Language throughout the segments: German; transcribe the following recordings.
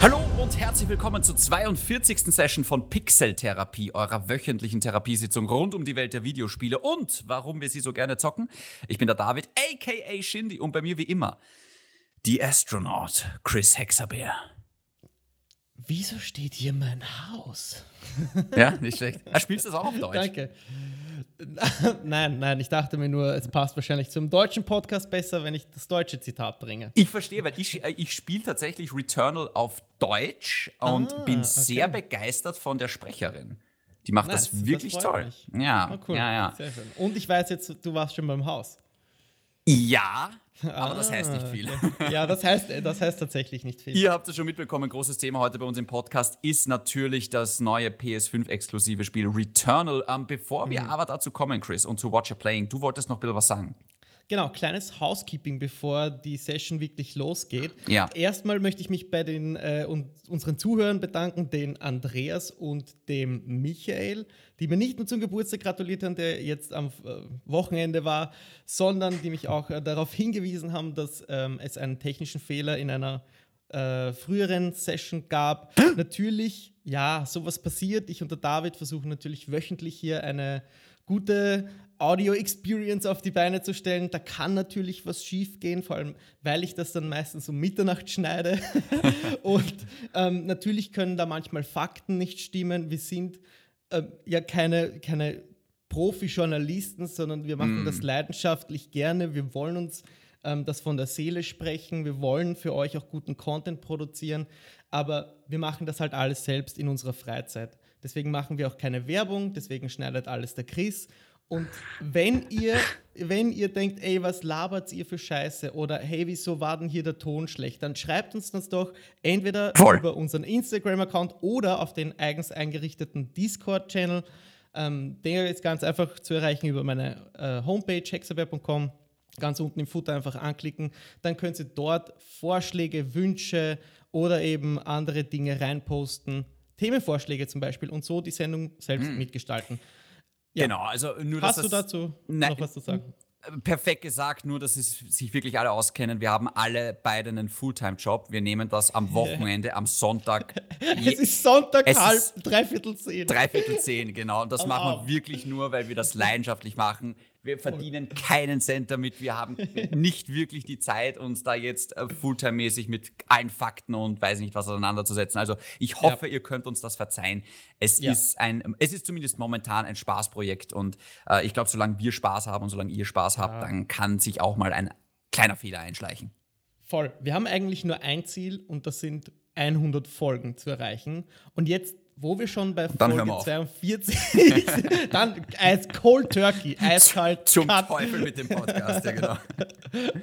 Hallo und herzlich willkommen zur 42. Session von Pixel-Therapie, eurer wöchentlichen Therapiesitzung rund um die Welt der Videospiele und warum wir sie so gerne zocken. Ich bin der David, aka Shindy, und bei mir wie immer die Astronaut Chris Hexabeer. Wieso steht hier mein Haus? Ja, nicht schlecht. Ah, spielst du das auch auf Deutsch? Danke. nein, nein, ich dachte mir nur, es passt wahrscheinlich zum deutschen Podcast besser, wenn ich das deutsche Zitat bringe. Ich verstehe, weil ich, äh, ich spiele tatsächlich Returnal auf Deutsch und Ah, bin okay. sehr begeistert von der Sprecherin. Die macht Nice, das wirklich freut toll. mich. Ja, Ah, cool. ja, ja. Sehr schön. Und ich weiß jetzt, du warst schon beim Haus. Ja, aber das heißt nicht Ah, viel. Ja, das heißt, das heißt tatsächlich nicht viel. Ihr habt es schon mitbekommen, großes Thema heute bei uns im Podcast ist natürlich das neue PS5-exklusive Spiel Returnal. Ähm, bevor Mhm. wir aber dazu kommen, Chris, und zu Watcher Playing, du wolltest noch ein bisschen was sagen. Genau, kleines Housekeeping, bevor die Session wirklich losgeht. Ja. Erstmal möchte ich mich bei den, äh, und unseren Zuhörern bedanken, den Andreas und dem Michael, die mir nicht nur zum Geburtstag gratuliert haben, der jetzt am äh, Wochenende war, sondern die mich auch äh, darauf hingewiesen haben, dass ähm, es einen technischen Fehler in einer äh, früheren Session gab. natürlich, ja, sowas passiert. Ich und der David versuchen natürlich wöchentlich hier eine gute Audio-Experience auf die Beine zu stellen. Da kann natürlich was schief gehen, vor allem weil ich das dann meistens um Mitternacht schneide. und ähm, natürlich können da manchmal Fakten nicht stimmen. Wir sind ähm, ja keine, keine Profi-Journalisten, sondern wir machen das leidenschaftlich gerne. Wir wollen uns ähm, das von der Seele sprechen. Wir wollen für euch auch guten Content produzieren, aber wir machen das halt alles selbst in unserer Freizeit. Deswegen machen wir auch keine Werbung, deswegen schneidet alles der Chris. Und wenn ihr, wenn ihr denkt, ey, was labert ihr für Scheiße oder hey, wieso war denn hier der Ton schlecht, dann schreibt uns das doch entweder Voll. über unseren Instagram-Account oder auf den eigens eingerichteten Discord-Channel. Ähm, der ist ganz einfach zu erreichen über meine äh, Homepage hexabear.com. Ganz unten im Footer einfach anklicken. Dann könnt ihr dort Vorschläge, Wünsche oder eben andere Dinge reinposten. Themenvorschläge zum Beispiel und so die Sendung selbst mitgestalten. Ja. Genau, also nur, dass Hast du das dazu Nein. noch was zu sagen? perfekt gesagt, nur dass es sich wirklich alle auskennen. Wir haben alle beide einen Fulltime-Job. Wir nehmen das am Wochenende, am Sonntag. Es ist Sonntag Es halb, dreiviertel zehn. Dreiviertel zehn, genau. Und das Am machen wir wirklich nur, weil wir das leidenschaftlich machen. Wir verdienen keinen Cent damit. Wir haben nicht wirklich die Zeit, uns da jetzt äh, Fulltime-mäßig mit allen Fakten und weiß nicht was auseinanderzusetzen. Also ich hoffe, ihr könnt uns das verzeihen. Es Ja. ist ein, es ist zumindest momentan ein Spaßprojekt und äh, ich glaube, solange wir Spaß haben und solange ihr Spaß habt, dann kann sich auch mal ein kleiner Fehler einschleichen. Voll. Wir haben eigentlich nur ein Ziel und das sind 100 Folgen zu erreichen. Und jetzt, wo wir schon bei Dann Folge auf. 42 sind, dann Eis Cold Turkey, eiskalt Zum Cut. Teufel mit dem Podcast, ja genau.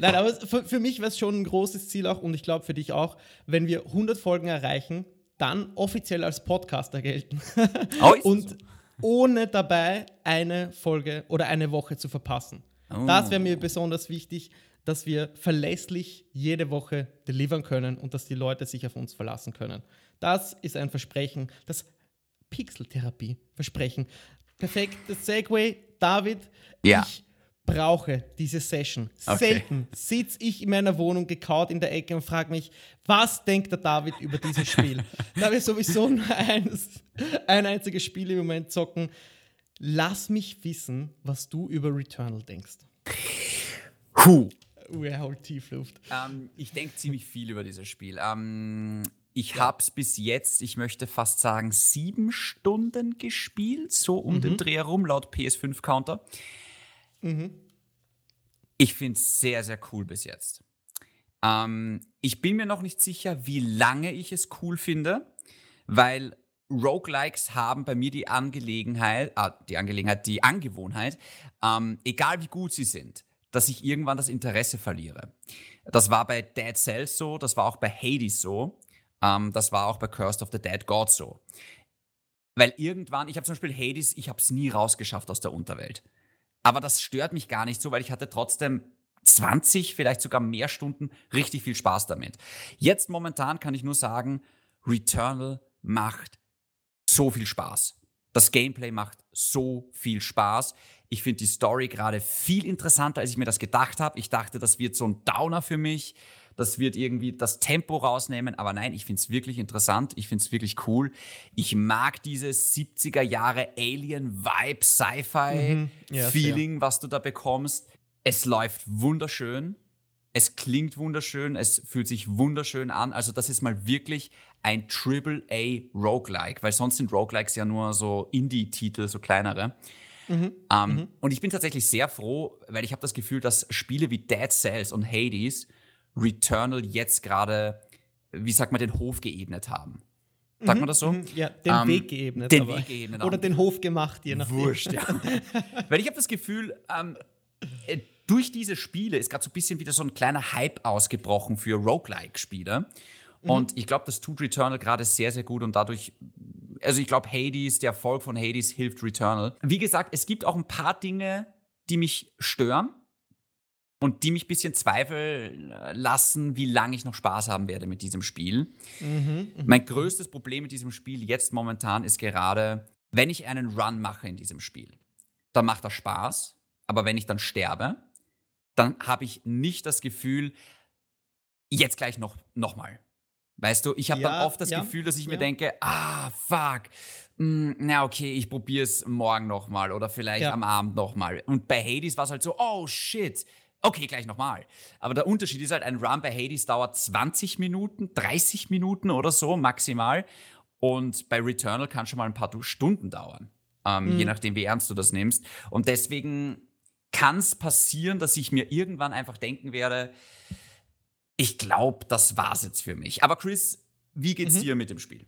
Nein, aber für, für mich wäre es schon ein großes Ziel auch und ich glaube für dich auch, wenn wir 100 Folgen erreichen, dann offiziell als Podcaster gelten. Oh, und so? ohne dabei eine Folge oder eine Woche zu verpassen. Oh. Das wäre mir besonders wichtig, dass wir verlässlich jede Woche delivern können und dass die Leute sich auf uns verlassen können. Das ist ein Versprechen, das Pixeltherapie-Versprechen. Perfektes Segway, David. Ja. Ich brauche diese Session. Okay. Selten sitze ich in meiner Wohnung gekaut in der Ecke und frage mich, was denkt der David über dieses Spiel? da wir sowieso nur eines, ein einziges Spiel im Moment zocken. Lass mich wissen, was du über Returnal denkst. Puh. Er holt Tiefluft. Ähm, ich denke ziemlich viel über dieses Spiel. Ähm, ich habe es bis jetzt, ich möchte fast sagen, sieben Stunden gespielt, so um den Dreh herum, laut PS5-Counter. Ich finde es sehr, sehr cool bis jetzt. Ähm, ich bin mir noch nicht sicher, wie lange ich es cool finde, weil Roguelikes haben bei mir die Angelegenheit, ah, die Angelegenheit, die Angewohnheit, ähm, egal wie gut sie sind, dass ich irgendwann das Interesse verliere. Das war bei Dead Cells so, das war auch bei Hades so, ähm, das war auch bei Cursed of the Dead God so. Weil irgendwann, ich habe zum Beispiel Hades, ich habe es nie rausgeschafft aus der Unterwelt. Aber das stört mich gar nicht so, weil ich hatte trotzdem 20, vielleicht sogar mehr Stunden richtig viel Spaß damit. Jetzt momentan kann ich nur sagen, Returnal macht so viel Spaß. Das Gameplay macht so viel Spaß. Ich finde die Story gerade viel interessanter, als ich mir das gedacht habe. Ich dachte, das wird so ein Downer für mich. Das wird irgendwie das Tempo rausnehmen. Aber nein, ich finde es wirklich interessant. Ich finde es wirklich cool. Ich mag dieses 70er Jahre Alien-Vibe, Sci-Fi-Feeling, Mhm. Ja, was du da bekommst. Es läuft wunderschön. Es klingt wunderschön, es fühlt sich wunderschön an. Also das ist mal wirklich ein Triple-A Roguelike, weil sonst sind Roguelikes ja nur so Indie-Titel, so kleinere. Ähm, Und ich bin tatsächlich sehr froh, weil ich habe das Gefühl, dass Spiele wie Dead Cells und Hades Returnal jetzt gerade, wie sagt man, den Hof geebnet haben. Sagt man das so? Mhm, Ja, den Ähm, Weg geebnet. den aber- Weg geebnet Oder haben. den Hof gemacht, je nachdem. Wurscht, ja. Weil ich habe das Gefühl, ähm, äh, durch diese Spiele ist gerade so ein bisschen wieder so ein kleiner Hype ausgebrochen für Roguelike-Spiele. Und ich glaube, das tut Returnal gerade sehr, sehr gut und dadurch, also ich glaube, Hades, der Erfolg von Hades hilft Returnal. Wie gesagt, es gibt auch ein paar Dinge, die mich stören und die mich ein bisschen zweifeln lassen, wie lange ich noch Spaß haben werde mit diesem Spiel. Mein größtes Problem mit diesem Spiel jetzt momentan ist gerade, wenn ich einen Run mache in diesem Spiel, dann macht das Spaß, aber wenn ich dann sterbe, dann habe ich nicht das Gefühl, jetzt gleich noch, noch mal. Weißt du, ich habe Ja, dann oft das ja, Gefühl, dass ich mir ja. denke, ah, fuck, mm, na okay, ich probiere es morgen noch mal oder vielleicht am Abend noch mal. Und bei Hades war es halt so, oh shit, okay, gleich noch mal. Aber der Unterschied ist halt, ein Run bei Hades dauert 20 Minuten, 30 Minuten oder so maximal. Und bei Returnal kann schon mal ein paar Stunden dauern, ähm, Mhm. je nachdem, wie ernst du das nimmst. Und deswegen kann es passieren, dass ich mir irgendwann einfach denken werde, ich glaube, das war's jetzt für mich. Aber Chris, wie Mhm. geht's dir mit dem Spiel?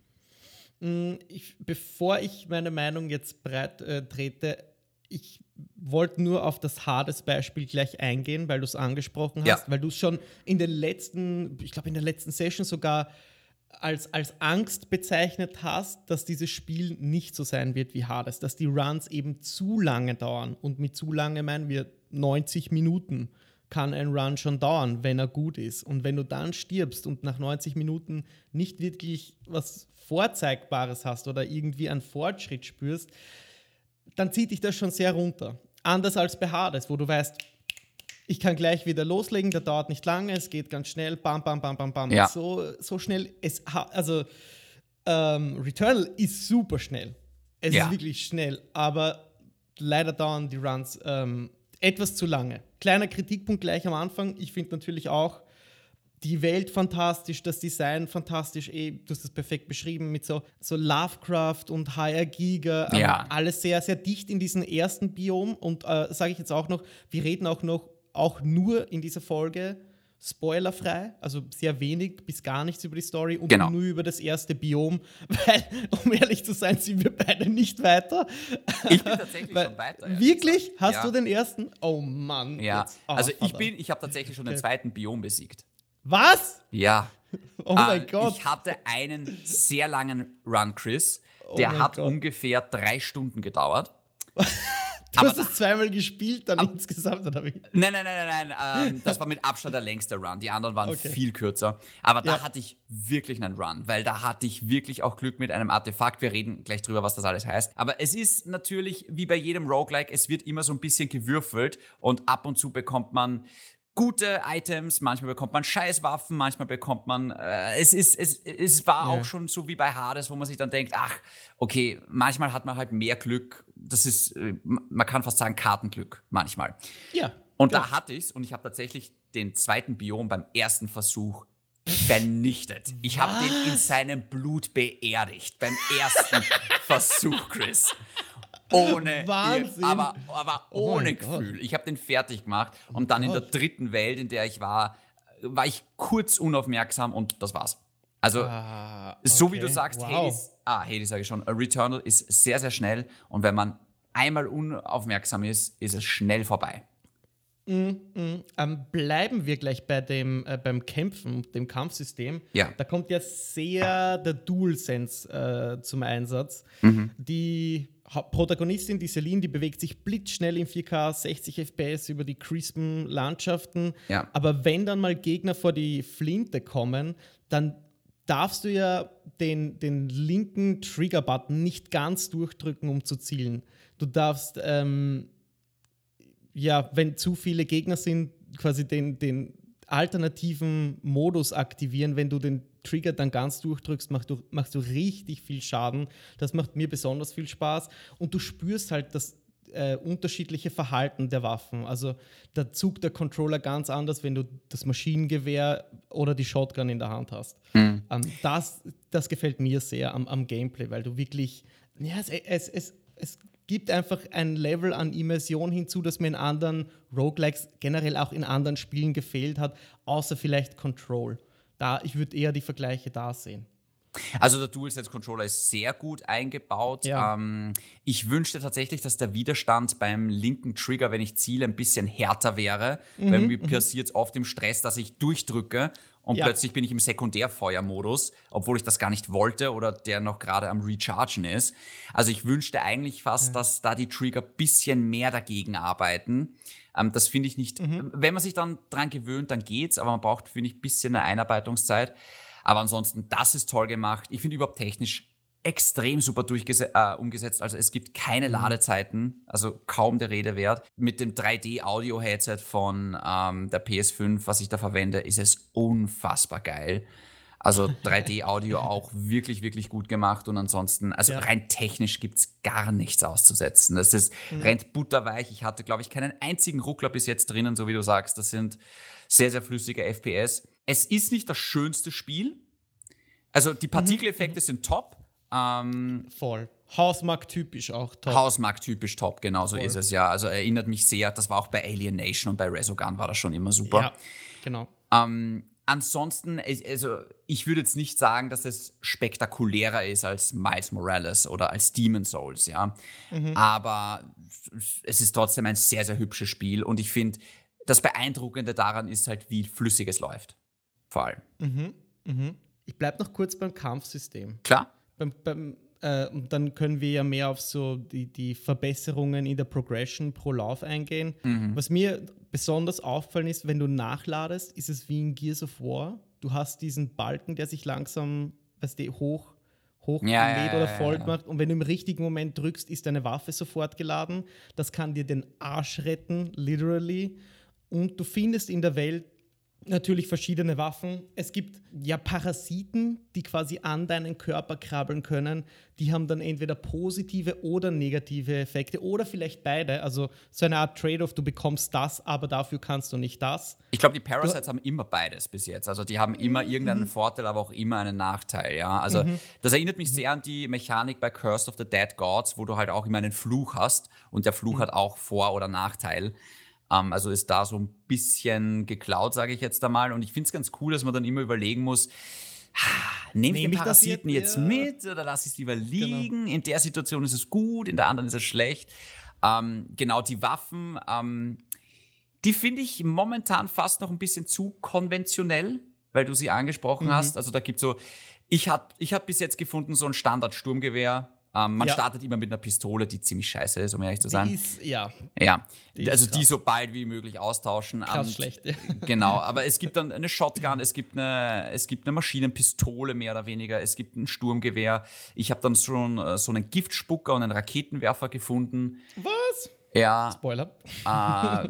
Mm, Ich, bevor ich meine Meinung jetzt breit äh, trete, ich wollte nur auf das Hades-Beispiel gleich eingehen, weil du es angesprochen hast, Ja. weil du es schon in den letzten, ich glaube in der letzten Session sogar als, als Angst bezeichnet hast, dass dieses Spiel nicht so sein wird wie Hades, dass die Runs eben zu lange dauern. Und mit zu lange meinen wir 90 Minuten kann ein Run schon dauern, wenn er gut ist. Und wenn du dann stirbst und nach 90 Minuten nicht wirklich was Vorzeigbares hast oder irgendwie einen Fortschritt spürst, dann zieht dich das schon sehr runter. Anders als bei Hades, wo du weißt, ich kann gleich wieder loslegen, der dauert nicht lange, es geht ganz schnell, bam, bam, bam, bam, bam. Ja. So, so schnell, es also ähm, Returnal ist super schnell. Es Ja. ist wirklich schnell, aber leider dauern die Runs ähm, etwas zu lange. Kleiner Kritikpunkt gleich am Anfang. Ich finde natürlich auch die Welt fantastisch, das Design fantastisch. Eh, du hast das perfekt beschrieben mit so, so Lovecraft und HR Giga. ähm, Ja. Alles sehr, sehr dicht in diesem ersten Biom. Und äh, sage ich jetzt auch noch, wir reden auch noch, auch nur in dieser Folge spoilerfrei, also sehr wenig bis gar nichts über die Story und Genau. nur über das erste Biom, weil, um ehrlich zu sein, sind wir beide nicht weiter. Ich bin tatsächlich Weil- schon weiter. Wirklich? Hast ja. du den ersten? Oh Mann. Ja, jetzt- ah, also ich bin, ich habe tatsächlich schon den Okay. zweiten Biom besiegt. Was? Ja. Oh mein Äh, Gott. Ich hatte einen sehr langen Run, Chris. Der Oh hat Gott. ungefähr drei Stunden gedauert. Du aber hast es zweimal gespielt, dann insgesamt, oder wie? Nein, nein, nein, nein, nein. Ähm, das war mit Abstand der längste Run. Die anderen waren Okay. viel kürzer. Aber da Ja. hatte ich wirklich einen Run, weil da hatte ich wirklich auch Glück mit einem Artefakt. Wir reden gleich drüber, was das alles heißt. Aber es ist natürlich wie bei jedem Roguelike, es wird immer so ein bisschen gewürfelt und ab und zu bekommt man gute Items, manchmal bekommt man Scheißwaffen, manchmal bekommt man. Äh, es ist, es, es war Ja. auch schon so wie bei Hades, wo man sich dann denkt, ach, okay, manchmal hat man halt mehr Glück. Das ist, äh, man kann fast sagen, Kartenglück manchmal. Ja. Und ja. da hatte ich es und ich habe tatsächlich den zweiten Biom beim ersten Versuch vernichtet. Ich habe den in seinem Blut beerdigt. Beim ersten Versuch, Chris. Ohne, Wahnsinn. aber, aber Oh ohne Gott. Gefühl. Ich habe den fertig gemacht und dann in der Gott. dritten Welt, in der ich war, war ich kurz unaufmerksam und das war's. Also Ah, so wie okay. du sagst, wow. Hades, ah, Hades sage ich schon, Returnal ist sehr, sehr schnell und wenn man einmal unaufmerksam ist, ist es schnell vorbei. Ähm, bleiben wir gleich bei dem, äh, beim Kämpfen, dem Kampfsystem. Ja. Da kommt ja sehr der DualSense äh, zum Einsatz. Mhm. Die Protagonistin, die Celine, die bewegt sich blitzschnell in 4K, 60 FPS über die crispen Landschaften. Ja. Aber wenn dann mal Gegner vor die Flinte kommen, dann darfst du ja den, den linken Trigger-Button nicht ganz durchdrücken, um zu zielen. Du darfst ähm, ja, wenn zu viele Gegner sind, quasi den, den alternativen Modus aktivieren, wenn du den Trigger dann ganz durchdrückst, machst du, machst du richtig viel Schaden. Das macht mir besonders viel Spaß. Und du spürst halt das äh, unterschiedliche Verhalten der Waffen. Also da zuckt der Controller ganz anders, wenn du das Maschinengewehr oder die Shotgun in der Hand hast. Mhm. Ähm, das, das gefällt mir sehr am, am Gameplay, weil du wirklich, ja, es, es, es, es gibt einfach ein Level an Immersion hinzu, das mir in anderen Roguelikes, generell auch in anderen Spielen gefehlt hat, außer vielleicht Control. Da, ich würde eher die Vergleiche da sehen. Also der DualSense-Controller ist sehr gut eingebaut. Ja. Ähm, ich wünschte tatsächlich, dass der Widerstand beim linken Trigger, wenn ich ziele, ein bisschen härter wäre. Mhm. Weil mir mhm. passiert es oft im Stress, dass ich durchdrücke und ja. plötzlich bin ich im Sekundärfeuermodus, obwohl ich das gar nicht wollte oder der noch gerade am Rechargen ist. Also ich wünschte eigentlich fast, ja. dass da die Trigger ein bisschen mehr dagegen arbeiten. Ähm, das finde ich nicht, mhm. wenn man sich dann dran gewöhnt, dann geht's, aber man braucht, finde ich, ein bisschen eine Einarbeitungszeit. Aber ansonsten, das ist toll gemacht. Ich finde überhaupt technisch extrem super äh, umgesetzt. Also es gibt keine mhm. Ladezeiten, also kaum der Rede wert. Mit dem 3D-Audio-Headset von ähm, der PS5, was ich da verwende, ist es unfassbar geil. Also 3D-Audio auch wirklich, wirklich gut gemacht und ansonsten, also ja. rein technisch gibt es gar nichts auszusetzen. Das ist, mhm. rennt butterweich. Ich hatte, glaube ich, keinen einzigen Ruckler bis jetzt drinnen, so wie du sagst. Das sind sehr, sehr flüssige FPS. Es ist nicht das schönste Spiel. Also die mhm. Partikeleffekte mhm. sind top. Ähm, Voll. Hausmarkt-typisch auch top. Hausmarkt-typisch top, genau so ist es ja. Also erinnert mich sehr, das war auch bei Alien Nation und bei Resogun war das schon immer super. Ja, genau. Ähm, ansonsten, also ich würde jetzt nicht sagen, dass es spektakulärer ist als Miles Morales oder als Demon Souls, ja. Mhm. Aber es ist trotzdem ein sehr, sehr hübsches Spiel und ich finde, das Beeindruckende daran ist halt, wie flüssig es läuft vor allem. Mhm, mhm. Ich bleibe noch kurz beim Kampfsystem. Klar. Beim, beim, äh, und dann können wir ja mehr auf so die, die Verbesserungen in der Progression pro Lauf eingehen. Mhm. Was mir besonders auffallen ist, wenn du nachladest, ist es wie in Gears of War. Du hast diesen Balken, der sich langsam weißt du, hoch hochlädt ja, ja, oder voll macht. Und wenn du im richtigen Moment drückst, ist deine Waffe sofort geladen. Das kann dir den Arsch retten, literally. Und du findest in der Welt natürlich verschiedene Waffen. Es gibt ja Parasiten, die quasi an deinen Körper krabbeln können. Die haben dann entweder positive oder negative Effekte oder vielleicht beide. Also so eine Art Trade-off, du bekommst das, aber dafür kannst du nicht das. Ich glaube, die Parasites du haben immer beides bis jetzt. Also die haben immer irgendeinen mhm. Vorteil, aber auch immer einen Nachteil. Ja, also mhm. das erinnert mich sehr an die Mechanik bei Curse of the Dead Gods, wo du halt auch immer einen Fluch hast und der Fluch mhm. hat auch Vor- oder Nachteil. Ähm, also ist da so ein bisschen geklaut, sage ich jetzt einmal. Und ich finde es ganz cool, dass man dann immer überlegen muss, nehme ich den Parasiten jetzt, jetzt mit oder lasse ich es lieber genau. liegen? Genau. In der Situation ist es gut, in der anderen ist es schlecht. Ähm, genau, die Waffen, ähm, die finde ich momentan fast noch ein bisschen zu konventionell, weil du sie angesprochen mhm. hast. Also da gibt es so, ich habe ich hab bis jetzt gefunden, so ein Standard-Sturmgewehr ähm, man ja. startet immer mit einer Pistole, die ziemlich scheiße ist, um ehrlich zu sein. Die ist, ja. Ja, die also die so bald wie möglich austauschen. Krass schlecht. genau, aber es gibt dann eine Shotgun, es gibt eine, es gibt eine Maschinenpistole mehr oder weniger, es gibt ein Sturmgewehr. Ich habe dann schon äh, so einen Giftspucker und einen Raketenwerfer gefunden. Was? Ja. Spoiler. Äh,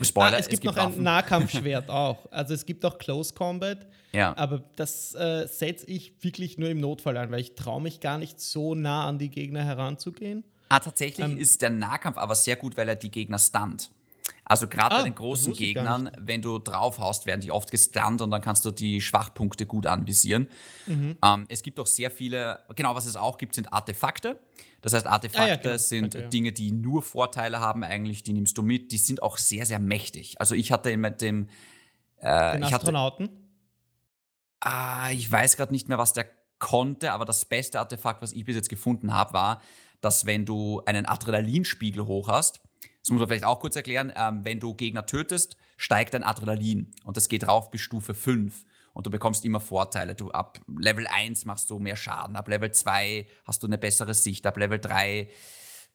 Spoiler. Ah, es, gibt es gibt noch ein Nahkampfschwert auch. Also es gibt auch Close Combat. Ja. Aber das äh, setze ich wirklich nur im Notfall ein, weil ich traue mich gar nicht so nah an die Gegner heranzugehen. Ah, tatsächlich ähm, ist der Nahkampf aber sehr gut, weil er die Gegner stunt. Also gerade ah, bei den großen Gegnern, wenn du draufhaust, werden die oft gestunt und dann kannst du die Schwachpunkte gut anvisieren. Mhm. Ähm, es gibt auch sehr viele, genau was es auch gibt, sind Artefakte. Das heißt, Artefakte ah, ja, genau. sind okay, ja. Dinge, die nur Vorteile haben eigentlich, die nimmst du mit. Die sind auch sehr, sehr mächtig. Also ich hatte mit dem... Äh, den Astronauten? Ah, ich weiß gerade nicht mehr, was der konnte, aber das beste Artefakt, was ich bis jetzt gefunden habe, war, dass wenn du einen Adrenalinspiegel hoch hast, das muss man vielleicht auch kurz erklären. Ähm, wenn du Gegner tötest, steigt dein Adrenalin und das geht rauf bis Stufe 5 und du bekommst immer Vorteile. Du ab Level 1 machst du mehr Schaden, ab Level 2 hast du eine bessere Sicht, ab Level 3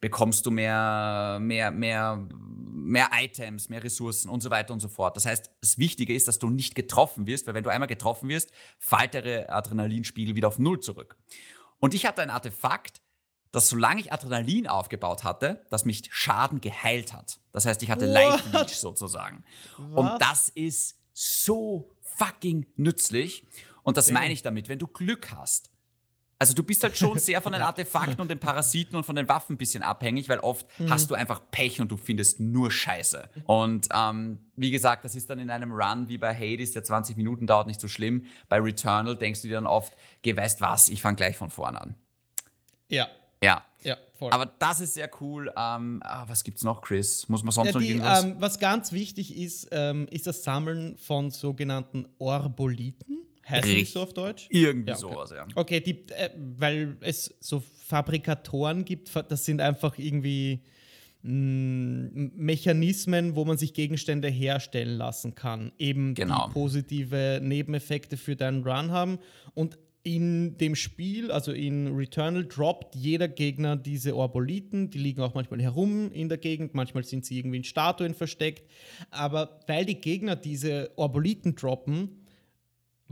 bekommst du mehr, mehr, mehr, mehr Items, mehr Ressourcen und so weiter und so fort. Das heißt, das Wichtige ist, dass du nicht getroffen wirst, weil wenn du einmal getroffen wirst, fällt der Adrenalinspiegel wieder auf Null zurück. Und ich hatte ein Artefakt, dass solange ich Adrenalin aufgebaut hatte, dass mich Schaden geheilt hat. Das heißt, ich hatte What? Life Leech sozusagen. Was? Und das ist so fucking nützlich. Und das meine ich damit, wenn du Glück hast. Also du bist halt schon sehr von den Artefakten und den Parasiten und von den Waffen ein bisschen abhängig, weil oft Mhm. hast du einfach Pech und du findest nur Scheiße. Und ähm, wie gesagt, das ist dann in einem Run wie bei Hades, der 20 Minuten dauert, nicht so schlimm. Bei Returnal denkst du dir dann oft, geh, weißt was, ich fange gleich von vorne an. Ja, Ja. ja, voll. Aber das ist sehr cool. Ähm, ah, was gibt's noch, Chris? Muss man sonst Ja, noch irgendwas? ähm, was ganz wichtig ist, ähm, ist das Sammeln von sogenannten Orboliten. Heißt das Richtig. so auf Deutsch? Irgendwie Ja, okay. sowas, ja. Okay, die, äh, weil es so Fabrikatoren gibt, das sind einfach irgendwie mh, Mechanismen, wo man sich Gegenstände herstellen lassen kann. Eben Genau. die positive Nebeneffekte für deinen Run haben. Und in dem Spiel, also in Returnal, droppt jeder Gegner diese Orboliten. Die liegen auch manchmal herum in der Gegend, manchmal sind sie irgendwie in Statuen versteckt. Aber weil die Gegner diese Orboliten droppen,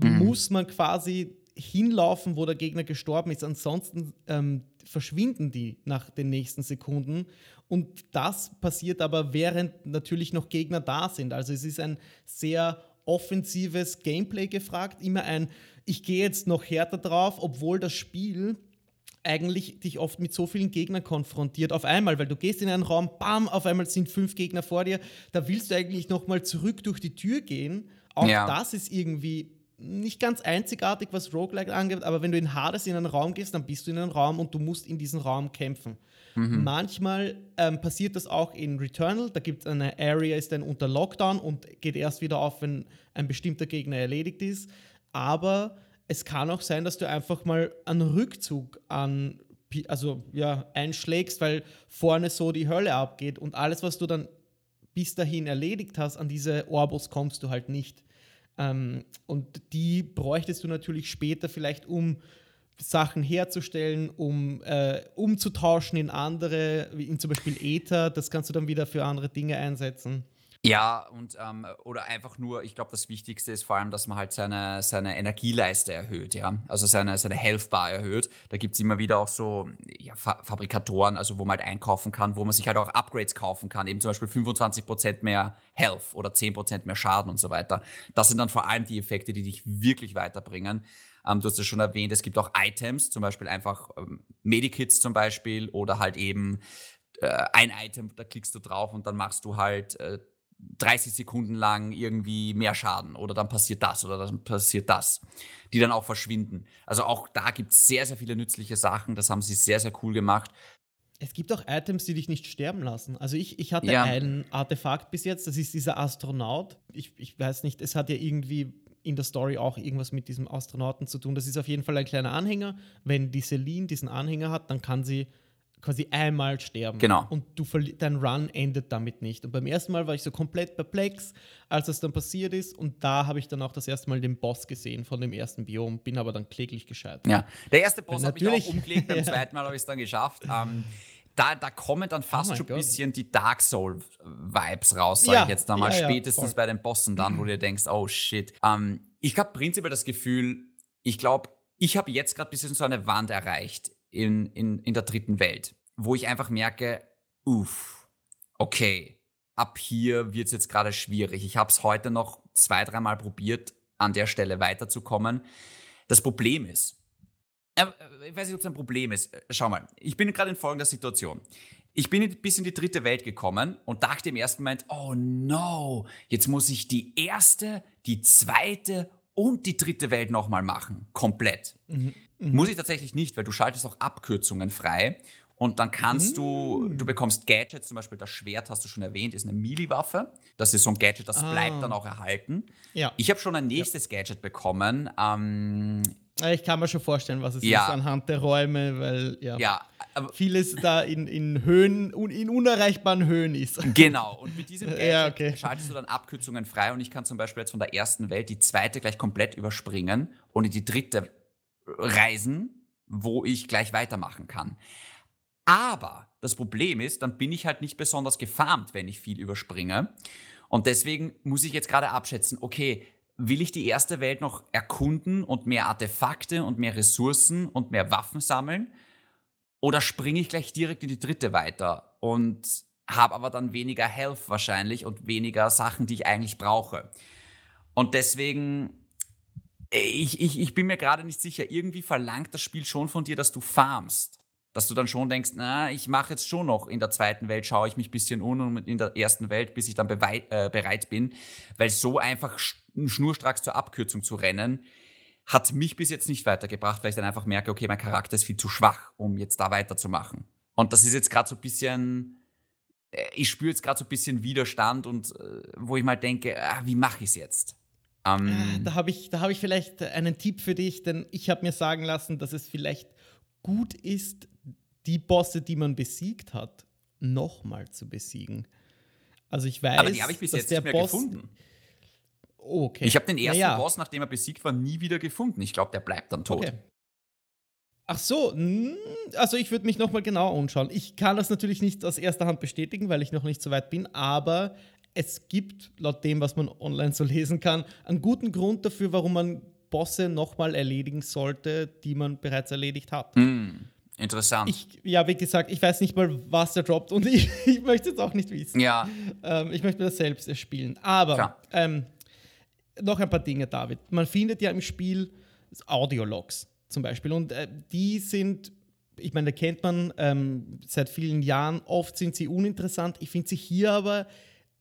muss man quasi hinlaufen, wo der Gegner gestorben ist. Ansonsten ähm, verschwinden die nach den nächsten Sekunden. Und das passiert aber, während natürlich noch Gegner da sind. Also es ist ein sehr offensives Gameplay gefragt. Immer ein, ich gehe jetzt noch härter drauf, obwohl das Spiel eigentlich dich oft mit so vielen Gegnern konfrontiert auf einmal, weil du gehst in einen Raum, bam, auf einmal sind fünf Gegner vor dir, da willst du eigentlich noch mal zurück durch die Tür gehen. Auch Ja. das ist irgendwie nicht ganz einzigartig, was Roguelike angeht, aber wenn du in Hades in einen Raum gehst, dann bist du in einen Raum und du musst in diesen Raum kämpfen. Manchmal ähm, passiert das auch in Returnal. Da gibt es eine Area, ist dann unter Lockdown und geht erst wieder auf, wenn ein bestimmter Gegner erledigt ist. Aber es kann auch sein, dass du einfach mal einen Rückzug an, also ja, einschlägst, weil vorne so die Hölle abgeht und alles, was du dann bis dahin erledigt hast, an diese Orbos kommst du halt nicht. Ähm, und die bräuchtest du natürlich später vielleicht, um Sachen herzustellen, um äh, umzutauschen in andere, wie in zum Beispiel Ether. Das kannst du dann wieder für andere Dinge einsetzen. Ja, und ähm, oder einfach nur, ich glaube, das Wichtigste ist vor allem, dass man halt seine, seine Energieleiste erhöht, ja. Also seine, seine Health Bar erhöht. Da gibt es immer wieder auch so ja, Fa Fabrikatoren, also wo man halt einkaufen kann, wo man sich halt auch Upgrades kaufen kann, eben zum Beispiel 25% mehr Health oder 10% mehr Schaden und so weiter. Das sind dann vor allem die Effekte, die dich wirklich weiterbringen. Ähm, du hast es schon erwähnt, es gibt auch Items, zum Beispiel einfach ähm, Medikits zum Beispiel oder halt eben äh, ein Item, da klickst du drauf und dann machst du halt äh, 30 Sekunden lang irgendwie mehr Schaden oder dann passiert das oder dann passiert das, die dann auch verschwinden. Also auch da gibt es sehr, sehr viele nützliche Sachen. Das haben sie sehr, sehr cool gemacht. Es gibt auch Items, die dich nicht sterben lassen. Also ich, ich hatte Ja. ein Artefakt bis jetzt, das ist dieser Astronaut. Ich, ich weiß nicht, es hat ja irgendwie in der Story auch irgendwas mit diesem Astronauten zu tun. Das ist auf jeden Fall ein kleiner Anhänger. Wenn die Celine diesen Anhänger hat, dann kann sie quasi einmal sterben. Genau. Und du dein Run endet damit nicht. Und beim ersten Mal war ich so komplett perplex, als das dann passiert ist. Und da habe ich dann auch das erste Mal den Boss gesehen von dem ersten Biom, bin aber dann kläglich gescheitert. Ja, der erste Boss habe ich Natürlich. auch umgelegt, beim zweiten Mal habe ich es dann geschafft. Ähm, da, da kommen dann fast Oh schon ein bisschen die Dark Soul-Vibes raus, sage Ja, ich jetzt einmal. ja, ja, Spätestens voll. bei den Bossen dann, wo du dir denkst, oh shit. Ähm, ich habe prinzipiell das Gefühl, ich glaube, ich habe jetzt gerade ein bisschen so eine Wand erreicht in, in, in der dritten Welt, wo ich einfach merke, uff, okay, ab hier wird es jetzt gerade schwierig. Ich habe es heute noch zwei, dreimal probiert, an der Stelle weiterzukommen. Das Problem ist, äh, ich weiß nicht, ob es ein Problem ist. Äh, Schau mal, ich bin gerade in folgender Situation. Ich bin in- bis in die dritte Welt gekommen und dachte im ersten Moment, oh no, jetzt muss ich die erste, die zweite und die dritte Welt nochmal machen. Komplett. Muss ich tatsächlich nicht, weil du schaltest auch Abkürzungen frei. Und dann kannst du, du bekommst Gadgets, zum Beispiel das Schwert, hast du schon erwähnt, ist eine Melee-Waffe. Das ist so ein Gadget, das Ah. bleibt dann auch erhalten. Ja. Ich habe schon ein nächstes Gadget bekommen. Ähm, Äh, Ich kann mir schon vorstellen, was es Ja. ist anhand der Räume, weil ja, ja, vieles da in, in Höhen, in unerreichbaren Höhen ist. Genau, und mit diesem Gadget Ja, okay. schaltest du dann Abkürzungen frei und ich kann zum Beispiel jetzt von der ersten Welt die zweite gleich komplett überspringen und in die dritte reisen, wo ich gleich weitermachen kann. Aber das Problem ist, dann bin ich halt nicht besonders gefarmt, wenn ich viel überspringe. Und deswegen muss ich jetzt gerade abschätzen, okay, will ich die erste Welt noch erkunden und mehr Artefakte und mehr Ressourcen und mehr Waffen sammeln? oder springe ich gleich direkt in die dritte weiter und habe aber dann weniger Health wahrscheinlich und weniger Sachen, die ich eigentlich brauche. Und deswegen, ich, ich, ich bin mir gerade nicht sicher, irgendwie verlangt das Spiel schon von dir, dass du farmst. Dass du dann schon denkst, na, ich mache jetzt schon noch in der zweiten Welt, schaue ich mich ein bisschen um und in der ersten Welt, bis ich dann äh, bereit bin. Weil so einfach schnurstracks zur Abkürzung zu rennen, hat mich bis jetzt nicht weitergebracht, weil ich dann einfach merke, okay, mein Charakter ist viel zu schwach, um jetzt da weiterzumachen. Und das ist jetzt gerade so ein bisschen, äh, ich spüre jetzt gerade so ein bisschen Widerstand und äh, wo ich mal denke, ah, wie mache ich es jetzt? Ähm, da habe ich, hab ich vielleicht einen Tipp für dich, denn ich habe mir sagen lassen, dass es vielleicht gut ist, die Bosse, die man besiegt hat, nochmal zu besiegen. Also ich weiß, aber die habe ich bis jetzt nicht mehr Boss, gefunden. Okay. Ich habe den ersten naja. Boss, nachdem er besiegt war, nie wieder gefunden. Ich glaube, der bleibt dann tot. Okay. Ach so, also ich würde mich nochmal genau anschauen. Ich kann das natürlich nicht aus erster Hand bestätigen, weil ich noch nicht so weit bin, aber es gibt, laut dem, was man online so lesen kann, einen guten Grund dafür, warum man Bosse nochmal erledigen sollte, die man bereits erledigt hat. Mm, interessant. Ich, ja, wie gesagt, ich weiß nicht mal, was der droppt und ich, ich möchte es auch nicht wissen. Ja. Ähm, ich möchte das selbst erspielen. Aber ähm, noch ein paar Dinge, David. Man findet ja im Spiel Audiologs zum Beispiel und äh, die sind ich meine, da kennt man ähm, seit vielen Jahren, oft sind sie uninteressant. Ich finde sie hier aber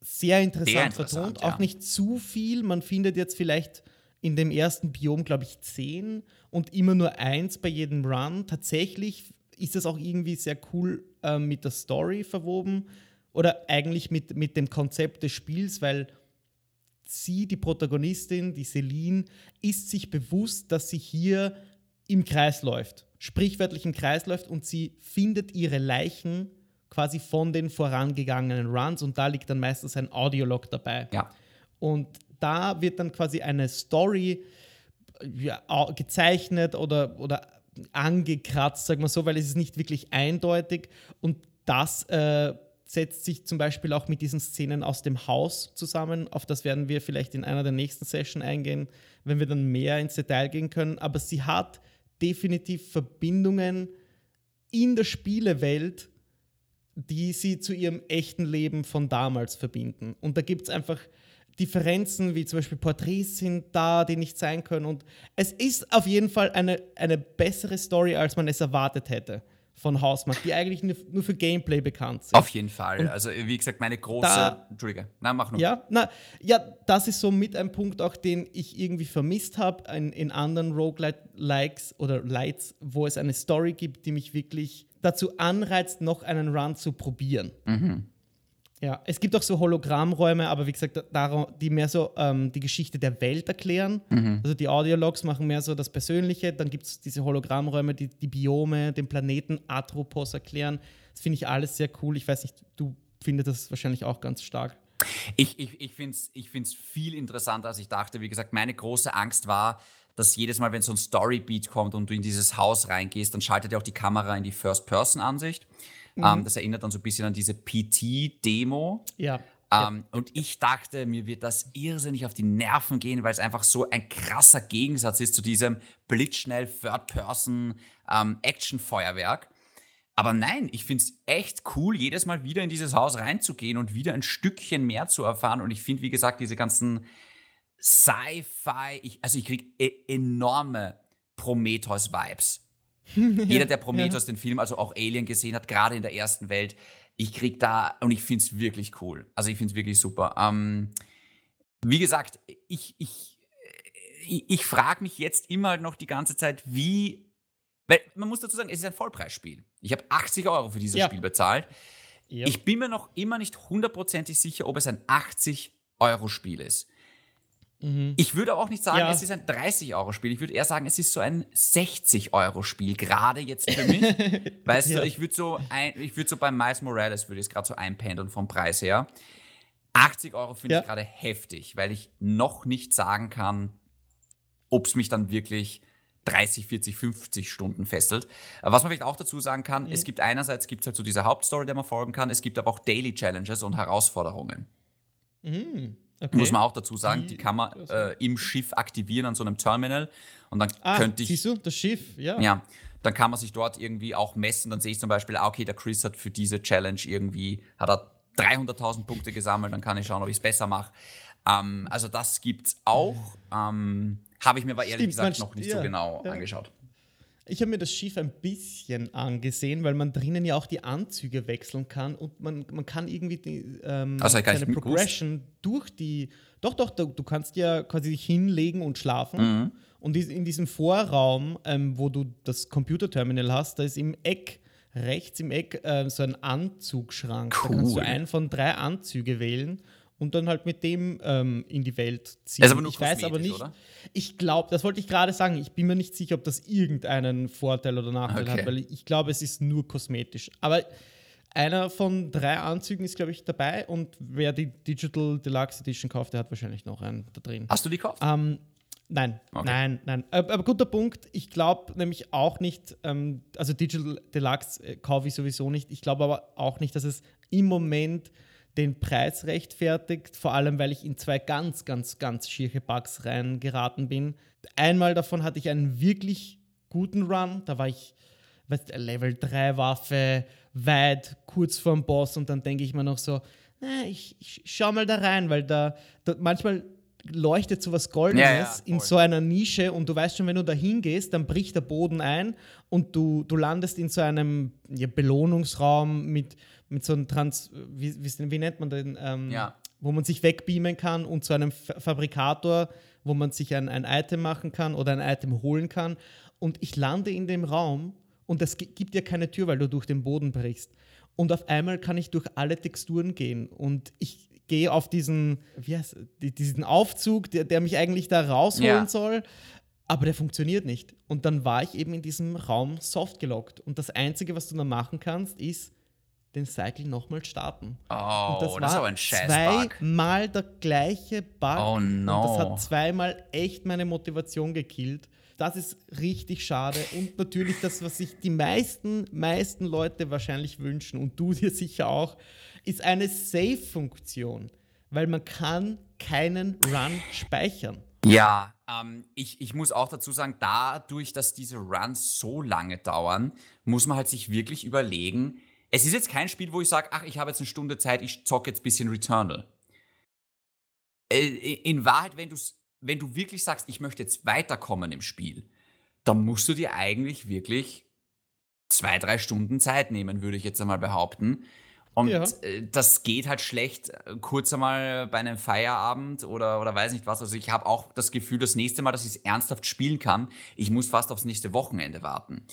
sehr interessant, vertont. Ja. Auch nicht zu viel. Man findet jetzt vielleicht in dem ersten Biom, glaube ich, zehn und immer nur eins bei jedem Run. Tatsächlich ist das auch irgendwie sehr cool äh, mit der Story verwoben oder eigentlich mit, mit dem Konzept des Spiels, weil sie, die Protagonistin, die Celine, ist sich bewusst, dass sie hier im Kreis läuft, sprichwörtlich im Kreis läuft und sie findet ihre Leichen quasi von den vorangegangenen Runs und da liegt dann meistens ein Audiolog dabei. Ja. Und da wird dann quasi eine Story ja, gezeichnet oder, oder angekratzt, sagen wir so, weil es ist nicht wirklich eindeutig. Und das äh, setzt sich zum Beispiel auch mit diesen Szenen aus dem Haus zusammen. Auf das werden wir vielleicht in einer der nächsten Sessions eingehen, wenn wir dann mehr ins Detail gehen können. Aber sie hat definitiv Verbindungen in der Spielewelt, die sie zu ihrem echten Leben von damals verbinden. Und da gibt es einfach Differenzen, wie zum Beispiel Porträts sind da, die nicht sein können. Und es ist auf jeden Fall eine, eine bessere Story, als man es erwartet hätte von Hausmark, die eigentlich nur für Gameplay bekannt sind. Auf jeden Fall. Und also wie gesagt, meine große. Da, Entschuldige. Na, mach nur. Ja, na, ja, das ist so mit ein Punkt, auch den ich irgendwie vermisst habe in, in anderen Roguelikes oder Lights, wo es eine Story gibt, die mich wirklich dazu anreizt, noch einen Run zu probieren. Mhm. Ja, es gibt auch so Hologrammräume, aber wie gesagt, die mehr so ähm, die Geschichte der Welt erklären. Mhm. Also die Audiologs machen mehr so das Persönliche. Dann gibt es diese Hologrammräume, die die Biome, den Planeten Atropos erklären. Das finde ich alles sehr cool. Ich weiß nicht, du findest das wahrscheinlich auch ganz stark. Ich, ich, ich finde es ich viel interessanter, als ich dachte. Wie gesagt, meine große Angst war, dass jedes Mal, wenn so ein Storybeat kommt und du in dieses Haus reingehst, dann schaltet ja auch die Kamera in die First-Person-Ansicht. Mhm. Ähm, das erinnert dann so ein bisschen an diese PT-Demo. Ja. Ähm, ja. Und ich dachte, mir wird das irrsinnig auf die Nerven gehen, weil es einfach so ein krasser Gegensatz ist zu diesem blitzschnell Third-Person-Action-Feuerwerk. Ähm, aber nein, ich finde es echt cool, jedes Mal wieder in dieses Haus reinzugehen und wieder ein Stückchen mehr zu erfahren. Und ich finde, wie gesagt, diese ganzen Sci-Fi, also ich kriege e enorme Prometheus-Vibes. Jeder, der Prometheus, ja. den Film, also auch Alien gesehen hat, gerade in der ersten Welt, ich krieg da, und ich finde es wirklich cool. Also ich finde es wirklich super. Ähm, wie gesagt, ich, ich, ich, ich frage mich jetzt immer noch die ganze Zeit, wie, weil man muss dazu sagen, es ist ein Vollpreisspiel. Ich habe 80 Euro für dieses ja. Spiel bezahlt. Ja. Ich bin mir noch immer nicht hundertprozentig sicher, ob es ein 80 Euro Spiel ist. Mhm. Ich würde auch nicht sagen, ja. es ist ein 30-Euro-Spiel. Ich würde eher sagen, es ist so ein 60-Euro-Spiel, gerade jetzt für mich. weißt ja. du, ich würde so, ein, ich würd so bei Miles Morales würde ich es gerade so einpendeln vom Preis her. 80 Euro finde ja. ich gerade heftig, weil ich noch nicht sagen kann, ob es mich dann wirklich 30, 40, 50 Stunden fesselt. Was man vielleicht auch dazu sagen kann, mhm. es gibt einerseits gibt's halt so diese Hauptstory, der man folgen kann, es gibt aber auch Daily Challenges und Herausforderungen. Mhm. Okay. Muss man auch dazu sagen, die, die kann man äh, im Schiff aktivieren an so einem Terminal. Und dann ah, könnte ich. Siehst du, das Schiff, ja. Ja, dann kann man sich dort irgendwie auch messen. Dann sehe ich zum Beispiel, ah, okay, der Chris hat für diese Challenge irgendwie, hat er 300.000 Punkte gesammelt, dann kann ich schauen, ob ich es besser mache. Ähm, also das gibt es auch. Ähm, Habe ich mir aber ehrlich Stimmt, gesagt noch nicht ja, so genau ja. angeschaut. Ich habe mir das Schiff ein bisschen angesehen, weil man drinnen ja auch die Anzüge wechseln kann und man, man kann irgendwie die, ähm, also seine Progression durch die. Doch, doch, du, du, kannst ja quasi dich hinlegen und schlafen. Mhm. Und in diesem Vorraum, ähm, wo du das Computerterminal hast, da ist im Eck, rechts im Eck, äh, so ein Anzugschrank. Cool. Da kannst du einen von drei Anzüge wählen und dann halt mit dem ähm, in die Welt ziehen. Also ich weiß aber nicht. Oder? Ich glaube, das wollte ich gerade sagen. Ich bin mir nicht sicher, ob das irgendeinen Vorteil oder Nachteil okay. hat, weil ich glaube, es ist nur kosmetisch. Aber einer von drei Anzügen ist, glaube ich, dabei und wer die Digital Deluxe Edition kauft, der hat wahrscheinlich noch einen da drin. Hast du die gekauft? Ähm, nein, okay. nein, nein. Aber, aber, guter Punkt. Ich glaube nämlich auch nicht, ähm, also Digital Deluxe äh, kaufe ich sowieso nicht. Ich glaube aber auch nicht, dass es im Moment den Preis rechtfertigt, vor allem weil ich in zwei ganz, ganz, ganz schiere Bugs reingeraten bin. Einmal davon hatte ich einen wirklich guten Run, da war ich weißt, Level 3 Waffe, weit, kurz vorm Boss. Und dann denke ich mir noch so, na, ich, ich schau mal da rein, weil da, da manchmal leuchtet so was Goldenes ja, ja, in so einer Nische. Und du weißt schon, wenn du da hingehst, dann bricht der Boden ein. Und du, du landest in so einem ja, Belohnungsraum mit mit so einem Trans, wie, wie, wie nennt man den? Ähm, ja. Wo man sich wegbeamen kann und zu einem Fabrikator, wo man sich ein, ein Item machen kann oder ein Item holen kann. Und ich lande in dem Raum und es gibt ja keine Tür, weil du durch den Boden brichst. Und auf einmal kann ich durch alle Texturen gehen und ich gehe auf diesen, wie heißt, diesen Aufzug, der, der mich eigentlich da rausholen ja. soll aber der funktioniert nicht. Und dann war ich eben in diesem Raum soft gelockt. Und das Einzige, was du dann machen kannst, ist den Cycle nochmal starten. Oh, und das, das war ist aber ein zweimal der gleiche Bug. Oh no. Und das hat zweimal echt meine Motivation gekillt. Das ist richtig schade. Und natürlich das, was sich die meisten, meisten Leute wahrscheinlich wünschen und du dir sicher auch, ist eine Save-Funktion. Weil man kann keinen Run speichern. Ja, ähm, ich, ich muss auch dazu sagen, dadurch, dass diese Runs so lange dauern, muss man halt sich wirklich überlegen, es ist jetzt kein Spiel, wo ich sage, ach, ich habe jetzt eine Stunde Zeit, ich zocke jetzt ein bisschen Returnal. Äh, in Wahrheit, wenn, wenn du wirklich sagst, ich möchte jetzt weiterkommen im Spiel, dann musst du dir eigentlich wirklich zwei, drei Stunden Zeit nehmen, würde ich jetzt einmal behaupten. Und ja. Äh, das geht halt schlecht äh, kurz einmal bei einem Feierabend oder, oder weiß nicht was. Also ich habe auch das Gefühl, das nächste Mal, dass ich es ernsthaft spielen kann, ich muss fast aufs nächste Wochenende warten.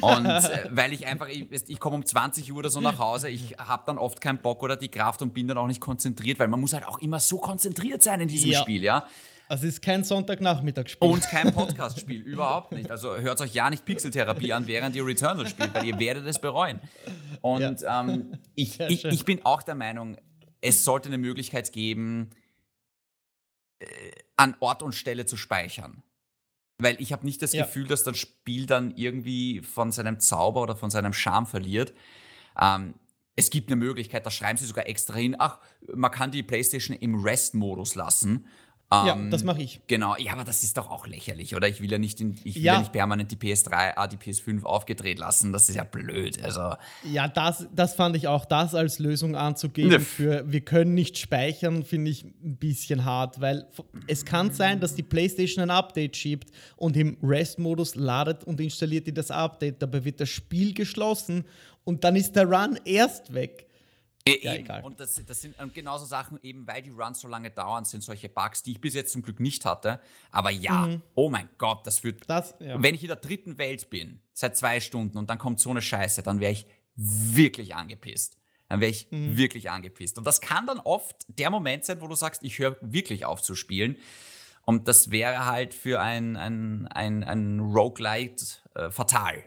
Und äh, weil ich einfach, ich, ich komme um 20 Uhr oder so nach Hause, ich habe dann oft keinen Bock oder die Kraft und bin dann auch nicht konzentriert, weil man muss halt auch immer so konzentriert sein in diesem ja. Spiel, ja. Also es ist kein Sonntagnachmittagsspiel. Und kein Podcastspiel, überhaupt nicht. Also hört euch ja nicht Pixeltherapie an, während ihr Returnal spielt, weil ihr werdet es bereuen. Und ja. ähm, ich, ich, ich, bin auch der Meinung, es sollte eine Möglichkeit geben, äh, an Ort und Stelle zu speichern. Weil ich habe nicht das ja. Gefühl, dass das Spiel dann irgendwie von seinem Zauber oder von seinem Charme verliert. Ähm, es gibt eine Möglichkeit, da schreiben sie sogar extra hin, ach, man kann die PlayStation im Rest-Modus lassen ja, ähm, das mache ich. Genau, ja, aber das ist doch auch lächerlich, oder? Ich will ja nicht, in, ich will ja. ja. nicht permanent die PS3, ah, die PS5 aufgedreht lassen. Das ist ja blöd. Also. Ja, das, das fand ich auch, das als Lösung anzugeben ne. für wir können nicht speichern, finde ich ein bisschen hart, weil es kann sein, dass die PlayStation ein Update schiebt und im Rest-Modus ladet und installiert die das Update. Dabei wird das Spiel geschlossen und dann ist der Run erst weg. Äh, ja, egal. Und das, das sind genauso Sachen, eben weil die Runs so lange dauern, sind solche Bugs, die ich bis jetzt zum Glück nicht hatte. Aber ja, mhm. oh mein Gott, das wird. Das, ja. Wenn ich in der dritten Welt bin, seit zwei Stunden und dann kommt so eine Scheiße, dann wäre ich wirklich angepisst. Dann wäre ich mhm. wirklich angepisst. Und das kann dann oft der Moment sein, wo du sagst, ich höre wirklich auf zu spielen. Und das wäre halt für ein, ein, ein, ein Roguelite äh, fatal.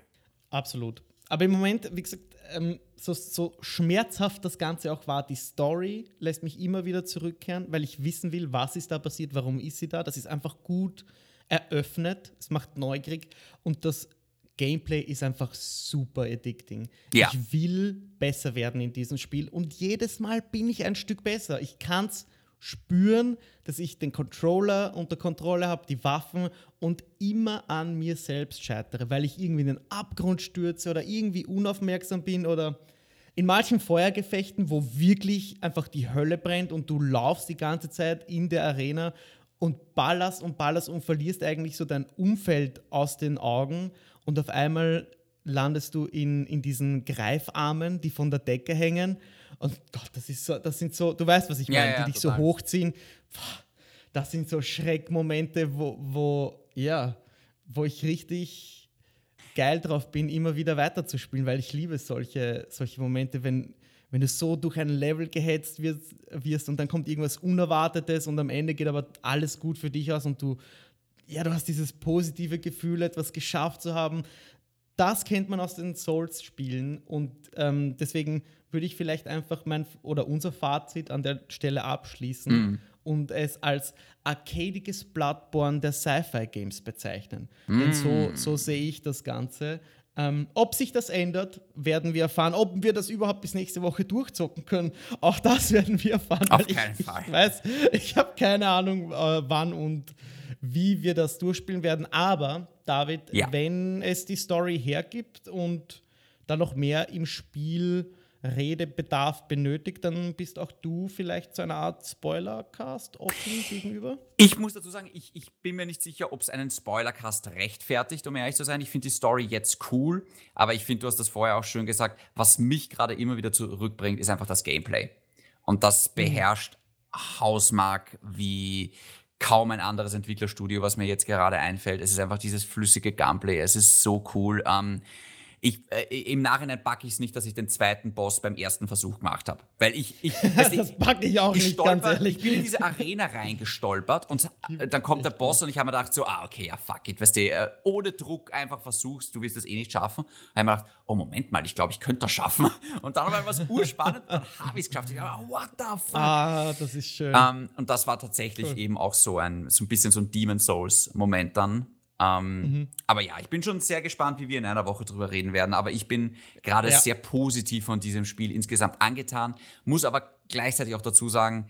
Absolut. Aber im Moment, wie gesagt, ähm, so, so schmerzhaft das Ganze auch war, die Story lässt mich immer wieder zurückkehren, weil ich wissen will, was ist da passiert, warum ist sie da. Das ist einfach gut eröffnet, es macht neugierig und das Gameplay ist einfach super addicting. Ja. Ich will besser werden in diesem Spiel und jedes Mal bin ich ein Stück besser. Ich kann es spüren, dass ich den Controller unter Kontrolle habe, die Waffen und immer an mir selbst scheitere, weil ich irgendwie in den Abgrund stürze oder irgendwie unaufmerksam bin oder in manchen Feuergefechten, wo wirklich einfach die Hölle brennt und du laufst die ganze Zeit in der Arena und ballerst und ballerst und verlierst eigentlich so dein Umfeld aus den Augen und auf einmal landest du in, in diesen Greifarmen, die von der Decke hängen und Gott, das ist so, das sind so, du weißt, was ich meine, ja, ja, die dich total. so hochziehen. Das sind so Schreckmomente, wo, wo, ja, wo ich richtig geil drauf bin, immer wieder weiterzuspielen, weil ich liebe solche, solche Momente, wenn, wenn du so durch ein Level gehetzt wirst, wirst und dann kommt irgendwas Unerwartetes und am Ende geht aber alles gut für dich aus und du, ja, du hast dieses positive Gefühl, etwas geschafft zu haben. Das kennt man aus den Souls-Spielen und ähm, deswegen würde ich vielleicht einfach mein oder unser Fazit an der Stelle abschließen mm. und es als arcadiges Bloodborne der Sci-Fi-Games bezeichnen. Mm. Denn so, so sehe ich das Ganze. Ähm, ob sich das ändert, werden wir erfahren. Ob wir das überhaupt bis nächste Woche durchzocken können, auch das werden wir erfahren. Auf keinen ich, Fall. Ich weiß, ich habe keine Ahnung, äh, wann und wie wir das durchspielen werden. Aber, David, ja. wenn es die Story hergibt und da noch mehr im Spiel Redebedarf benötigt, dann bist auch du vielleicht so eine Art Spoilercast offen gegenüber? Ich muss dazu sagen, ich, ich bin mir nicht sicher, ob es einen Spoilercast rechtfertigt, um ehrlich zu sein. Ich finde die Story jetzt cool, aber ich finde, du hast das vorher auch schön gesagt, was mich gerade immer wieder zurückbringt, ist einfach das Gameplay. Und das mhm. beherrscht Hausmark wie kaum ein anderes Entwicklerstudio, was mir jetzt gerade einfällt. Es ist einfach dieses flüssige Gameplay. Es ist so cool. Ähm, ich, äh, im Nachhinein packe ich es nicht, dass ich den zweiten Boss beim ersten Versuch gemacht habe. Weil ich. ich das packe ich auch ich nicht, stolper, ganz ehrlich. Ich bin in diese Arena reingestolpert und dann kommt der Boss und ich habe mir gedacht, so, ah, okay, ja, fuck it, weißt du, äh, ohne Druck einfach versuchst, du wirst das eh nicht schaffen. Da habe ich mir gedacht, oh, Moment mal, ich glaube, ich könnte das schaffen. Und dann war ich was urspannend, dann habe ich es geschafft. Ich dachte, what the fuck? Ah, das ist schön. Ähm, und das war tatsächlich cool. eben auch so ein, so ein bisschen so ein Demon Souls-Moment dann. Ähm, mhm. Aber ja, ich bin schon sehr gespannt, wie wir in einer Woche drüber reden werden. Aber ich bin gerade ja. sehr positiv von diesem Spiel insgesamt angetan. Muss aber gleichzeitig auch dazu sagen,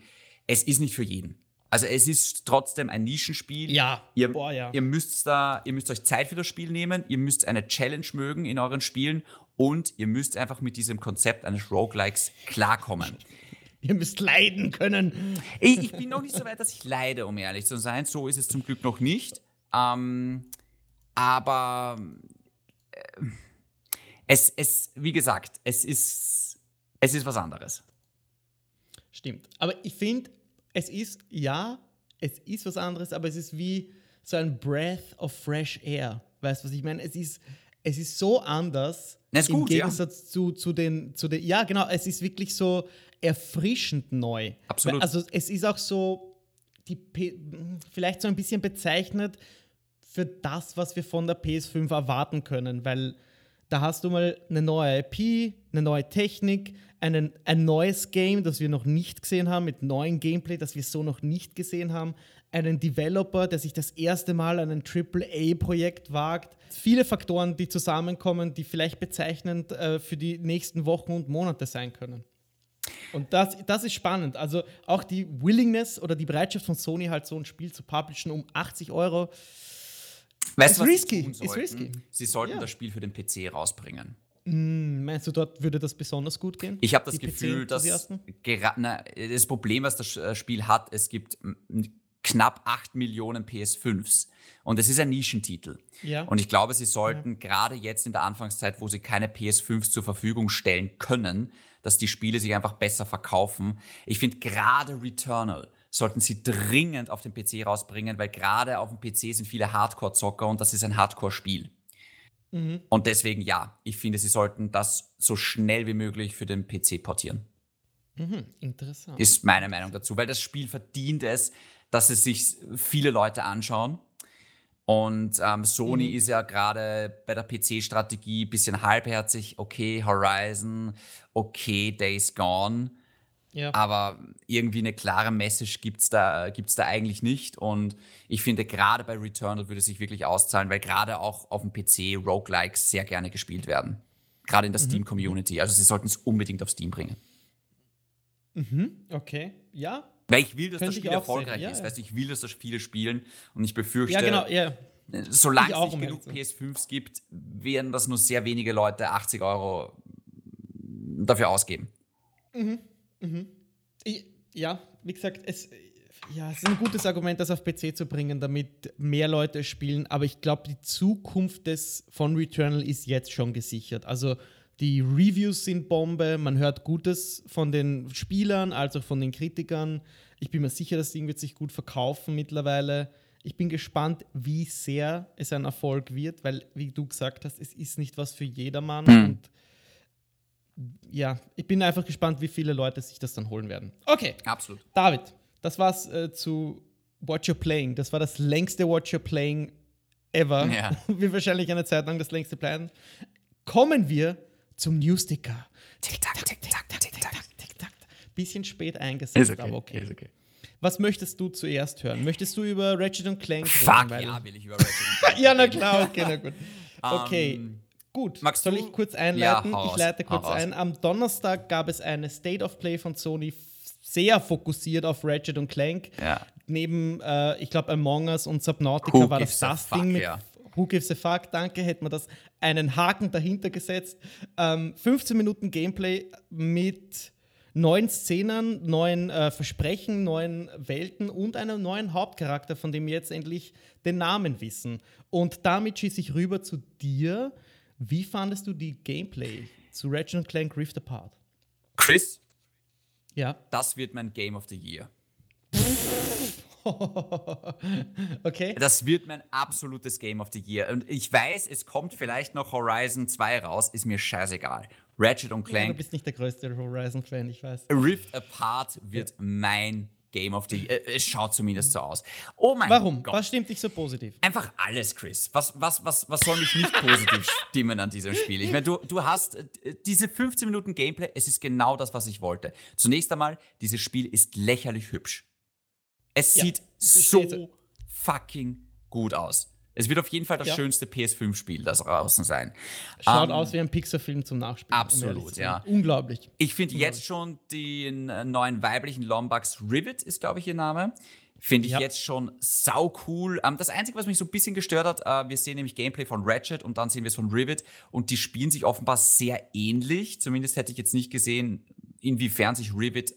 es ist nicht für jeden. Also es ist trotzdem ein Nischenspiel. Ja. Ihr, Boah, ja. ihr müsst da, ihr müsst euch Zeit für das Spiel nehmen, ihr müsst eine Challenge mögen in euren Spielen und ihr müsst einfach mit diesem Konzept eines Roguelikes klarkommen. Ihr müsst leiden können. Ich, ich bin noch nicht so weit, dass ich leide, um ehrlich zu sein. So ist es zum Glück noch nicht. Ähm, aber äh, es, es, wie gesagt, es ist, es ist was anderes. Stimmt. Aber ich finde, es ist, ja, es ist was anderes, aber es ist wie so ein Breath of fresh air. Weißt du, was ich meine? Es ist, es ist so anders ist im gut, Gegensatz ja. zu, zu, den, zu den. Ja, genau, es ist wirklich so erfrischend neu. Absolut. Also es ist auch so, die, vielleicht so ein bisschen bezeichnet für das, was wir von der PS5 erwarten können, weil da hast du mal eine neue IP, eine neue Technik, einen, ein neues Game, das wir noch nicht gesehen haben, mit neuem Gameplay, das wir so noch nicht gesehen haben, einen Developer, der sich das erste Mal an ein AAA-Projekt wagt. Viele Faktoren, die zusammenkommen, die vielleicht bezeichnend äh, für die nächsten Wochen und Monate sein können. Und das, das ist spannend. Also auch die Willingness oder die Bereitschaft von Sony, halt so ein Spiel zu publishen um 80 Euro, Weißt du, was risky. sie tun sollten? risky. Sie sollten ja. das Spiel für den PC rausbringen. Mm, meinst du, dort würde das besonders gut gehen? Ich habe das Gefühl, dass na, das Problem, was das äh, Spiel hat, es gibt knapp 8 Millionen PS5s und es ist ein Nischentitel. Ja. Und ich glaube, sie sollten ja. gerade jetzt in der Anfangszeit, wo sie keine PS5s zur Verfügung stellen können, dass die Spiele sich einfach besser verkaufen. Ich finde gerade Returnal sollten sie dringend auf den PC rausbringen, weil gerade auf dem PC sind viele Hardcore-Zocker und das ist ein Hardcore-Spiel. Mhm. Und deswegen ja, ich finde, sie sollten das so schnell wie möglich für den PC portieren. Mhm, interessant. Ist meine Meinung dazu, weil das Spiel verdient es, dass es sich viele Leute anschauen. Und ähm, Sony mhm. ist ja gerade bei der PC-Strategie ein bisschen halbherzig. Okay, Horizon, okay, Days Gone. Ja. Aber irgendwie eine klare Message gibt es da, gibt's da eigentlich nicht. Und ich finde, gerade bei Returnal würde es sich wirklich auszahlen, weil gerade auch auf dem PC Roguelikes sehr gerne gespielt werden. Gerade in der mhm. Steam-Community. Also sie sollten es unbedingt auf Steam bringen. Mhm, okay. Ja, Weil ich will, dass Könnte das Spiel erfolgreich ja, ist. ja. Weißt du, ich will, dass das viele spielen und ich befürchte, Ja, genau, ja. solange Ich es auch, nicht genug ehrlich PS5s gibt, werden das nur sehr wenige Leute 80 Euro dafür ausgeben. Ich, ja, wie gesagt, es, ja, es ist ein gutes Argument, das auf PC zu bringen, damit mehr Leute es spielen. Aber ich glaube, die Zukunft des, von Returnal ist jetzt schon gesichert. Also die Reviews sind Bombe, man hört Gutes von den Spielern, als auch von den Kritikern. Ich bin mir sicher, das Ding wird sich gut verkaufen mittlerweile. Ich bin gespannt, wie sehr es ein Erfolg wird, weil, wie du gesagt hast, es ist nicht was für jedermann. Hm. Und ja, ich bin einfach gespannt, wie viele Leute sich das dann holen werden. Okay, Absolut. David, das war's äh, zu What You're Playing. Das war das längste What You're Playing ever. Ja. Wie wahrscheinlich eine Zeit lang das längste Playen. Kommen wir zum Newsticker. Tick-Tack, tick-tack, tick-tack. Tick-tack. Bisschen spät eingesetzt, aber okay. Ist okay. Was möchtest du zuerst hören? Möchtest du über Ratchet und Clank Fuck, Weil- ja, will ich über Ratchet Clank ja, na reden. klar, okay, na gut. Okay, Ähm, gut. magst Soll du- ich kurz einleiten? Ja, ich leite kurz ein. Am Donnerstag gab es eine State of Play von Sony, sehr fokussiert auf Ratchet und Clank. Ja. Neben, äh, ich glaube, Among Us und Subnautica Who war das das fuck, Ding mit ja. Who gives a fuck, danke, hätte man das einen Haken dahinter gesetzt. Ähm, 15 Minuten Gameplay mit neuen Szenen, neuen äh, Versprechen, neuen Welten und einem neuen Hauptcharakter, von dem wir jetzt endlich den Namen wissen. Und damit schieße ich rüber zu dir. Wie fandest du die Gameplay zu Ratchet und Clank Rift Apart? Chris, Ja. das wird mein Game of the Year. okay. Das wird mein absolutes Game of the Year. Und ich weiß, es kommt vielleicht noch Horizon 2 raus, ist mir scheißegal. Ratchet und Ja, du Clank, bist nicht der größte Horizon-Fan, ich weiß. Rift Apart wird mein Game of the Year. Äh, Es schaut zumindest so aus. Oh mein Warum? Gott. Was stimmt dich so positiv? Einfach alles, Chris. Was, was, was, was soll mich nicht positiv stimmen an diesem Spiel? Ich meine, du, du hast äh, diese 15 Minuten Gameplay, es ist genau das, was ich wollte. Zunächst einmal, dieses Spiel ist lächerlich hübsch. Es Ja, sieht so fucking gut aus. Es wird auf jeden Fall das Ja. schönste PS5-Spiel, das draußen sein. Schaut Ähm, aus wie ein Pixar-Film zum Nachspielen. um absolut, zu ja. Unglaublich. Ich finde jetzt schon den äh, neuen weiblichen Lombax Rivet, ist glaube ich ihr Name. Finde ich Ja. jetzt schon sau cool. Ähm, das Einzige, was mich so ein bisschen gestört hat, äh, wir sehen nämlich Gameplay von Ratchet und dann sehen wir es von Rivet und die spielen sich offenbar sehr ähnlich. Zumindest hätte ich jetzt nicht gesehen, inwiefern sich Rivet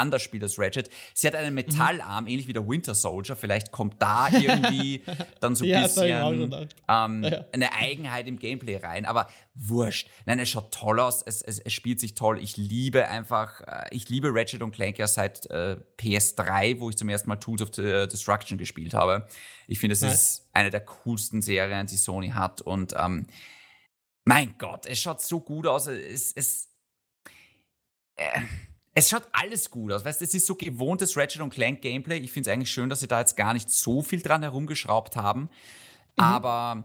anders spielt als Ratchet. Sie hat Mhm. einen Metallarm, ähnlich wie der Winter Soldier. Vielleicht kommt da irgendwie dann so ein Ja, bisschen ähm, Ja. eine Eigenheit im Gameplay rein. Aber wurscht. Nein, es schaut toll aus. Es, es, es spielt sich toll. Ich liebe einfach, äh, ich liebe Ratchet und Clank ja seit äh, PS3, wo ich zum ersten Mal Tools of the Destruction gespielt habe. Ich finde, es Nice. ist eine der coolsten Serien, die Sony hat. Und ähm, mein Gott, es schaut so gut aus. Es, es, äh, es schaut alles gut aus. Weißt es ist so gewohntes Ratchet und Clank Gameplay. Ich finde es eigentlich schön, dass sie da jetzt gar nicht so viel dran herumgeschraubt haben. Aber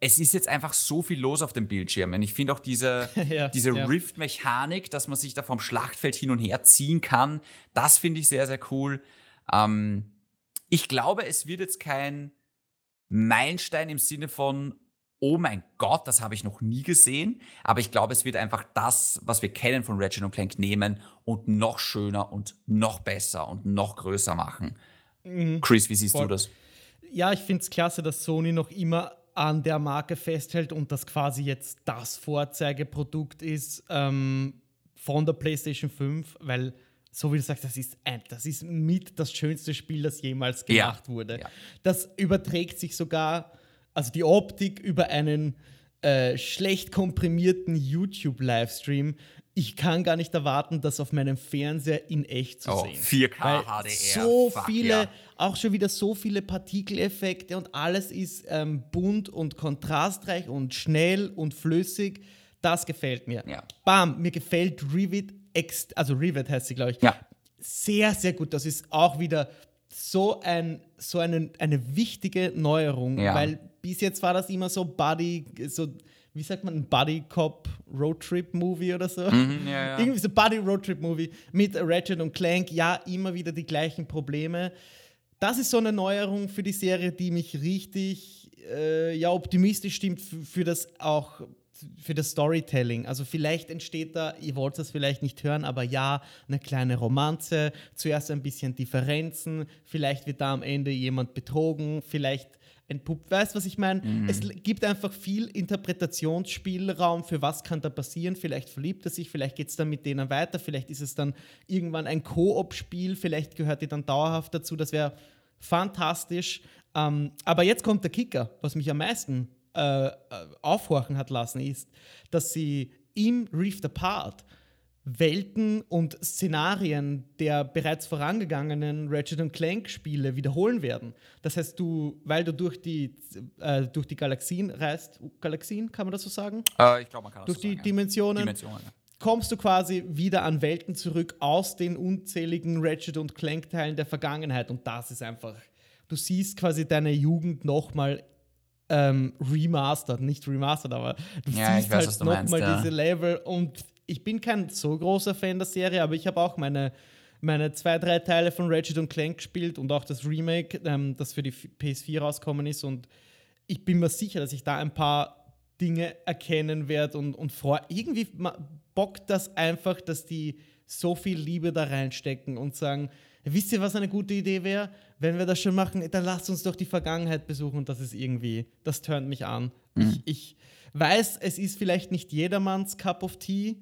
es ist jetzt einfach so viel los auf dem Bildschirm. Und ich finde auch diese, Ja, diese ja. Rift-Mechanik, dass man sich da vom Schlachtfeld hin und her ziehen kann, das finde ich sehr, sehr cool. Ähm, ich glaube, es wird jetzt kein Meilenstein im Sinne von, oh mein Gott, das habe ich noch nie gesehen. Aber ich glaube, es wird einfach das, was wir kennen von Ratchet und Clank nehmen und noch schöner und noch besser und noch größer machen. Chris, wie siehst Voll. du das? Ja, ich finde es klasse, dass Sony noch immer an der Marke festhält und das quasi jetzt das Vorzeigeprodukt ist ähm, von der PlayStation 5, weil, so wie du sagst, das ist, ein, das ist mit das schönste Spiel, das jemals Ja, gemacht wurde. ja. Das überträgt sich sogar, also die Optik über einen äh, schlecht komprimierten YouTube-Livestream. Ich kann gar nicht erwarten, das auf meinem Fernseher in echt zu Oh, sehen. 4K Weil HDR, So fuck viele, ja. auch schon wieder so viele Partikeleffekte und alles ist ähm, bunt und kontrastreich und schnell und flüssig. Das gefällt mir. Ja. Bam, mir gefällt ex also Rivet heißt sie, glaube ich, Ja. sehr, sehr gut. Das ist auch wieder so, ein, so eine, eine wichtige Neuerung, Ja. weil bis jetzt war das immer so Buddy, so, wie sagt man, ein Buddy Cop Roadtrip Movie oder so. Mhm, ja, ja. Irgendwie so Buddy Roadtrip Movie mit Ratchet und Clank, ja, immer wieder die gleichen Probleme. Das ist so eine Neuerung für die Serie, die mich richtig äh, ja, optimistisch stimmt, für, für das auch für das Storytelling. Also vielleicht entsteht da, ihr wollt das vielleicht nicht hören, aber ja, eine kleine Romanze, zuerst ein bisschen Differenzen, vielleicht wird da am Ende jemand betrogen, vielleicht entpuppt. Weißt du, was ich meine? Mhm. Es gibt einfach viel Interpretationsspielraum für was kann da passieren. Vielleicht verliebt er sich, vielleicht geht es dann mit denen weiter, vielleicht ist es dann irgendwann ein Koop-Spiel, vielleicht gehört die dann dauerhaft dazu. Das wäre fantastisch. Ähm, aber jetzt kommt der Kicker, was mich am meisten äh, äh, aufhorchen hat lassen, ist, dass sie im Rift Apart Welten und Szenarien der bereits vorangegangenen Ratchet Clank Spiele wiederholen werden. Das heißt, du, weil du durch die, äh, durch die Galaxien reist, Galaxien, kann man das so sagen? Äh, ich glaube, man kann das Durch so die sagen, Dimensionen. Dimensionen ja. Kommst du quasi wieder an Welten zurück aus den unzähligen Ratchet und Clank Teilen der Vergangenheit und das ist einfach, du siehst quasi deine Jugend nochmal ähm, remastered, nicht remastered, aber du Ja, siehst weiß, halt nochmal ja. diese Level und ich bin kein so großer Fan der Serie, aber ich habe auch meine, meine zwei, drei Teile von Ratchet und Clank gespielt und auch das Remake, ähm, das für die F- PS4 rausgekommen ist und ich bin mir sicher, dass ich da ein paar Dinge erkennen werde und, und freu. Irgendwie bockt das einfach, dass die so viel Liebe da reinstecken und sagen, wisst ihr, was eine gute Idee wäre? Wenn wir das schon machen, dann lasst uns doch die Vergangenheit besuchen und das ist irgendwie, das turnt mich an. Ich, ich weiß, es ist vielleicht nicht jedermanns Cup of Tea.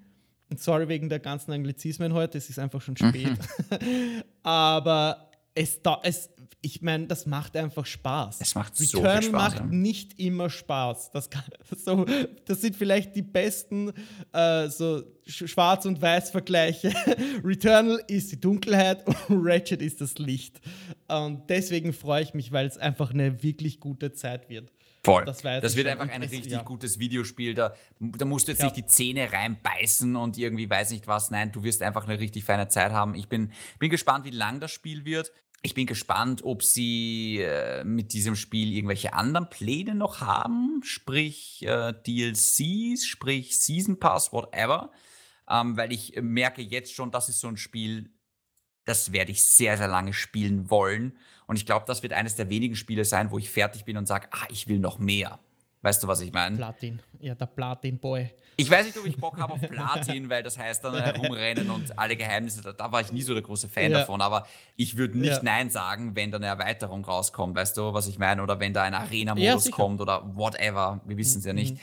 Und sorry wegen der ganzen Anglizismen heute, es ist einfach schon spät. Aber es, da, es ich meine, das macht einfach Spaß. Es macht so viel Returnal Spaß, macht ja. nicht immer Spaß. Das, kann, so, das sind vielleicht die besten äh, so Sch- Schwarz- und Weiß-Vergleiche. Returnal ist die Dunkelheit und Ratchet ist das Licht. Und deswegen freue ich mich, weil es einfach eine wirklich gute Zeit wird. Voll. Das Das, wird einfach ein richtig ja. gutes Videospiel. Da, da musst du jetzt Ja. nicht die Zähne reinbeißen und irgendwie weiß nicht was. Nein, du wirst einfach eine richtig feine Zeit haben. Ich bin, bin gespannt, wie lang das Spiel wird. Ich bin gespannt, ob sie äh, mit diesem Spiel irgendwelche anderen Pläne noch haben, sprich äh, DLCs, sprich Season Pass, whatever. Ähm, weil ich merke jetzt schon, das ist so ein Spiel, das werde ich sehr, sehr lange spielen wollen. Und ich glaube, das wird eines der wenigen Spiele sein, wo ich fertig bin und sage, ah, ich will noch mehr. Weißt du, was ich meine? Platin. Ja, der Platin-Boy. Ich weiß nicht, ob ich Bock habe auf Platin, weil das heißt dann herumrennen und alle Geheimnisse, da, da war ich nie so der große Fan Ja. davon, aber ich würde nicht Ja. Nein sagen, wenn da eine Erweiterung rauskommt, weißt du, was ich meine? Oder wenn da ein Ja, Arena-Modus sicher. kommt oder whatever, wir wissen es ja nicht. Mhm.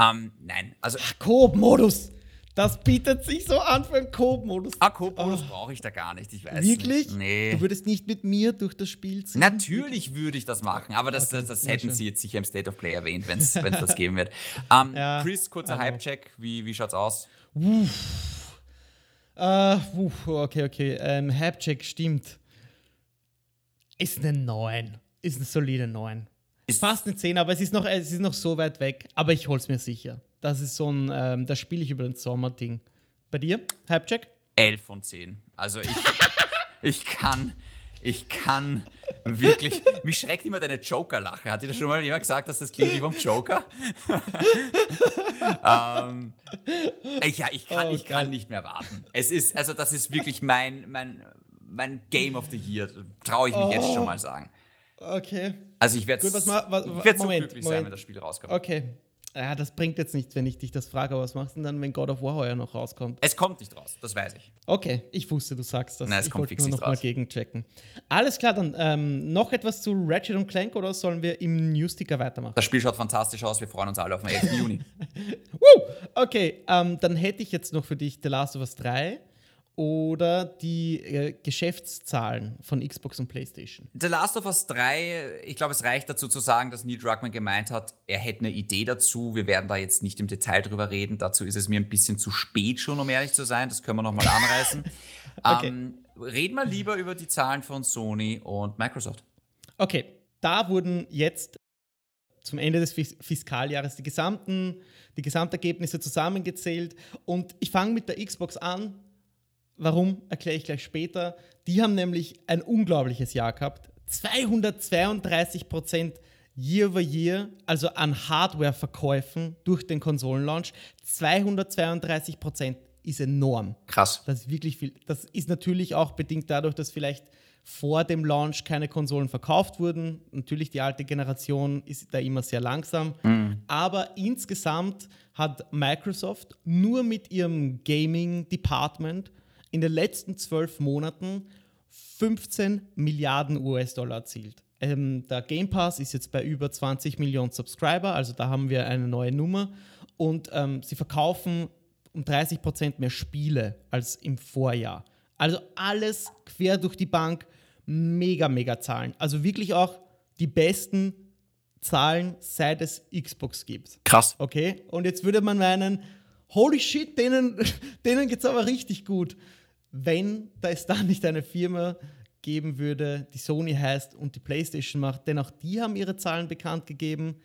Ähm, nein, also Coop-Modus. Das bietet sich so an für einen Coop-Modus. ah, Coop-Modus brauche ich da gar nicht, ich weiß Wirklich? nicht. Nee. Du würdest nicht mit mir durch das Spiel ziehen? Natürlich würde ich das machen, aber das, das, das sehr hätten sie jetzt sicher im State of Play erwähnt, wenn es das geben wird. Ähm, Ja, Chris, kurzer aber- Hype-Check, wie, wie schaut's aus? Äh, uff, okay, okay. Ähm, Hapcheck stimmt. Ist eine 9. Ist eine solide 9. Ist- Fast eine 10, aber es ist noch, es ist noch so weit weg. Aber ich hol's mir sicher. Das ist so ein, ähm, das spiele ich über den Sommer-Ding. Bei dir? Hypecheck? 11 von 10. Also ich, ich kann, ich kann wirklich, mich schreckt immer deine Joker-Lache. Hat dir das schon mal jemand gesagt, dass das klingt wie vom Joker? ähm, ich, ja, ich kann, Oh, ich kann nicht mehr warten. Es ist, also das ist wirklich mein, mein, mein Game of the Year. Traue ich mich jetzt schon mal sagen. Okay. Also ich werde werd so Moment, glücklich sein, Moment. wenn das Spiel rauskommt. Okay. Ja, das bringt jetzt nichts, wenn ich dich das frage, aber was machst du denn dann, wenn God of War heuer noch rauskommt? Es kommt nicht raus, das weiß ich. Okay, ich wusste, du sagst das. Nein, es ich kommt wollte fix nur nicht noch mal gegenchecken. Alles klar, dann ähm, noch etwas zu Ratchet und Clank oder sollen wir im Newsticker weitermachen? Das Spiel schaut fantastisch aus, wir freuen uns alle auf den 11. Juni. Woo! Okay, ähm, dann hätte ich jetzt noch für dich The Last of Us 3 oder die äh, Geschäftszahlen von Xbox und PlayStation. The Last of Us 3, ich glaube, es reicht dazu zu sagen, dass Neil Druckmann gemeint hat, er hätte eine Idee dazu. Wir werden da jetzt nicht im Detail drüber reden. Dazu ist es mir ein bisschen zu spät schon, um ehrlich zu sein. Das können wir nochmal anreißen. Okay. ähm, reden wir lieber über die Zahlen von Sony und Microsoft. Okay, da wurden jetzt zum Ende des Fis Fiskaljahres die gesamten, die Gesamtergebnisse zusammengezählt und ich fange mit der Xbox an. Warum, erkläre ich gleich später. Die haben nämlich ein unglaubliches Jahr gehabt. 232 Prozent Year over Year, also an Hardware-Verkäufen durch den Konsolenlaunch. 232 Prozent ist enorm. Krass. Das ist wirklich viel. Das ist natürlich auch bedingt dadurch, dass vielleicht vor dem Launch keine Konsolen verkauft wurden. Natürlich, die alte Generation ist da immer sehr langsam. Mhm. Aber insgesamt hat Microsoft nur mit ihrem Gaming-Department in den letzten zwölf Monaten 15 Milliarden US-Dollar erzielt. Ähm, der Game Pass ist jetzt bei über 20 Millionen Subscriber, also da haben wir eine neue Nummer. Und ähm, sie verkaufen um 30 Prozent mehr Spiele als im Vorjahr. Also alles quer durch die Bank, mega, mega Zahlen. Also wirklich auch die besten Zahlen, seit es Xbox gibt. Krass. Okay, und jetzt würde man meinen, holy shit, denen, denen geht es aber richtig gut. Wenn es da nicht eine Firma geben würde, die Sony heißt und die PlayStation macht, denn auch die haben ihre Zahlen bekannt gegeben,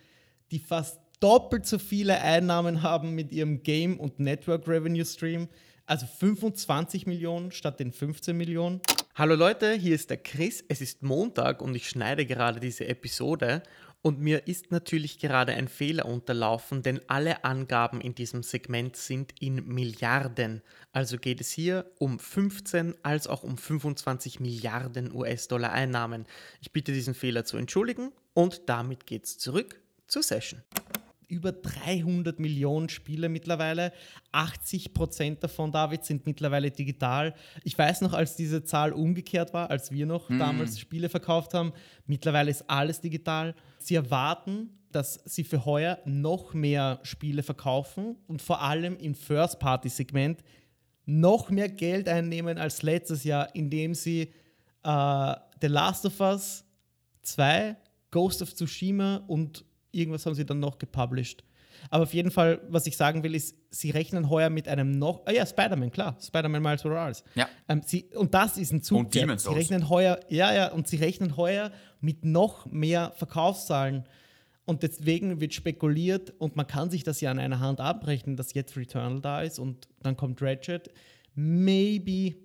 die fast doppelt so viele Einnahmen haben mit ihrem Game- und Network Revenue Stream. Also 25 Millionen statt den 15 Millionen. Hallo Leute, hier ist der Chris. Es ist Montag und ich schneide gerade diese Episode. Und mir ist natürlich gerade ein Fehler unterlaufen, denn alle Angaben in diesem Segment sind in Milliarden. Also geht es hier um 15 als auch um 25 Milliarden US-Dollar Einnahmen. Ich bitte diesen Fehler zu entschuldigen und damit geht's zurück zur Session über 300 Millionen Spiele mittlerweile. 80 Prozent davon, David, sind mittlerweile digital. Ich weiß noch, als diese Zahl umgekehrt war, als wir noch hm. damals Spiele verkauft haben, mittlerweile ist alles digital. Sie erwarten, dass sie für heuer noch mehr Spiele verkaufen und vor allem im First-Party-Segment noch mehr Geld einnehmen als letztes Jahr, indem sie äh, The Last of Us 2, Ghost of Tsushima und irgendwas haben sie dann noch gepublished. Aber auf jeden Fall, was ich sagen will, ist, sie rechnen heuer mit einem noch. Ah ja, Spider-Man, klar. Spider-Man Miles Morales. Ja. Ähm, sie, und das ist ein Zug. Und Demon's Sie rechnen heuer, ja, ja, und sie rechnen heuer mit noch mehr Verkaufszahlen. Und deswegen wird spekuliert, und man kann sich das ja an einer Hand abrechnen, dass jetzt Returnal da ist und dann kommt Ratchet. Maybe,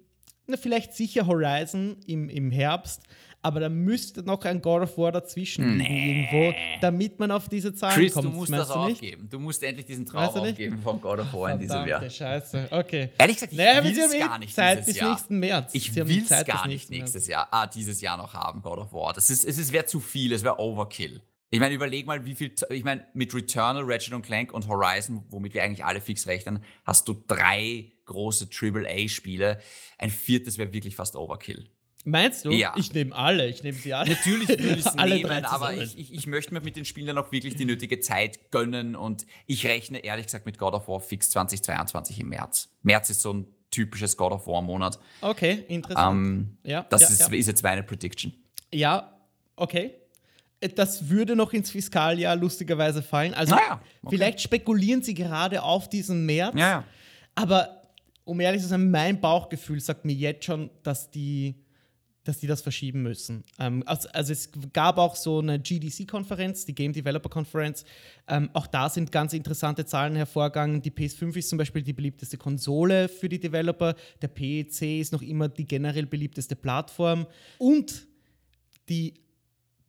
na, vielleicht sicher Horizon im, im Herbst, aber da müsste noch ein God of War dazwischen nee. irgendwo, damit man auf diese Zahlen Chris, kommt. du musst das du aufgeben. Du musst endlich diesen Traum aufgeben von God of War in diesem Jahr. Scheiße, okay. Ehrlich gesagt, ich naja, will es gar nicht Zeit dieses bis Jahr. nächsten März. Ich will es gar nicht nächstes Jahr, ah, dieses Jahr noch haben, God of War. Das ist, es wäre zu viel, es wäre Overkill. Ich meine, überleg mal, wie viel, ich meine, mit Returnal, Ratchet und Clank und Horizon, womit wir eigentlich alle fix rechnen, hast du drei große AAA-Spiele. Ein viertes wäre wirklich fast Overkill. Meinst du? Ja. Ich nehme alle, ich nehme sie alle. Natürlich würde ich es nehmen, aber ich, ich, ich, möchte mir mit den Spielern auch wirklich die nötige Zeit gönnen und ich rechne ehrlich gesagt mit God of War fix 2022 im März. März ist so ein typisches God of War Monat. Okay, interessant. Ähm, ja, das ja, ist, ja. ist jetzt meine Prediction. Ja, okay. Das würde noch ins Fiskaljahr lustigerweise fallen. Also naja, okay. vielleicht spekulieren sie gerade auf diesen März. Ja, ja. Aber um ehrlich zu sein, mein Bauchgefühl sagt mir jetzt schon, dass die dass die das verschieben müssen. Ähm, also, also, es gab auch so eine GDC-Konferenz, die Game Developer Conference. Ähm, auch da sind ganz interessante Zahlen hervorgegangen. Die PS5 ist zum Beispiel die beliebteste Konsole für die Developer. Der PEC ist noch immer die generell beliebteste Plattform. Und die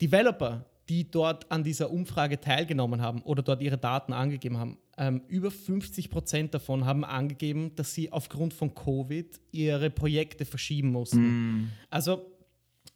Developer, die dort an dieser Umfrage teilgenommen haben oder dort ihre Daten angegeben haben, ähm, über 50 Prozent davon haben angegeben, dass sie aufgrund von Covid ihre Projekte verschieben mussten. Mm. Also,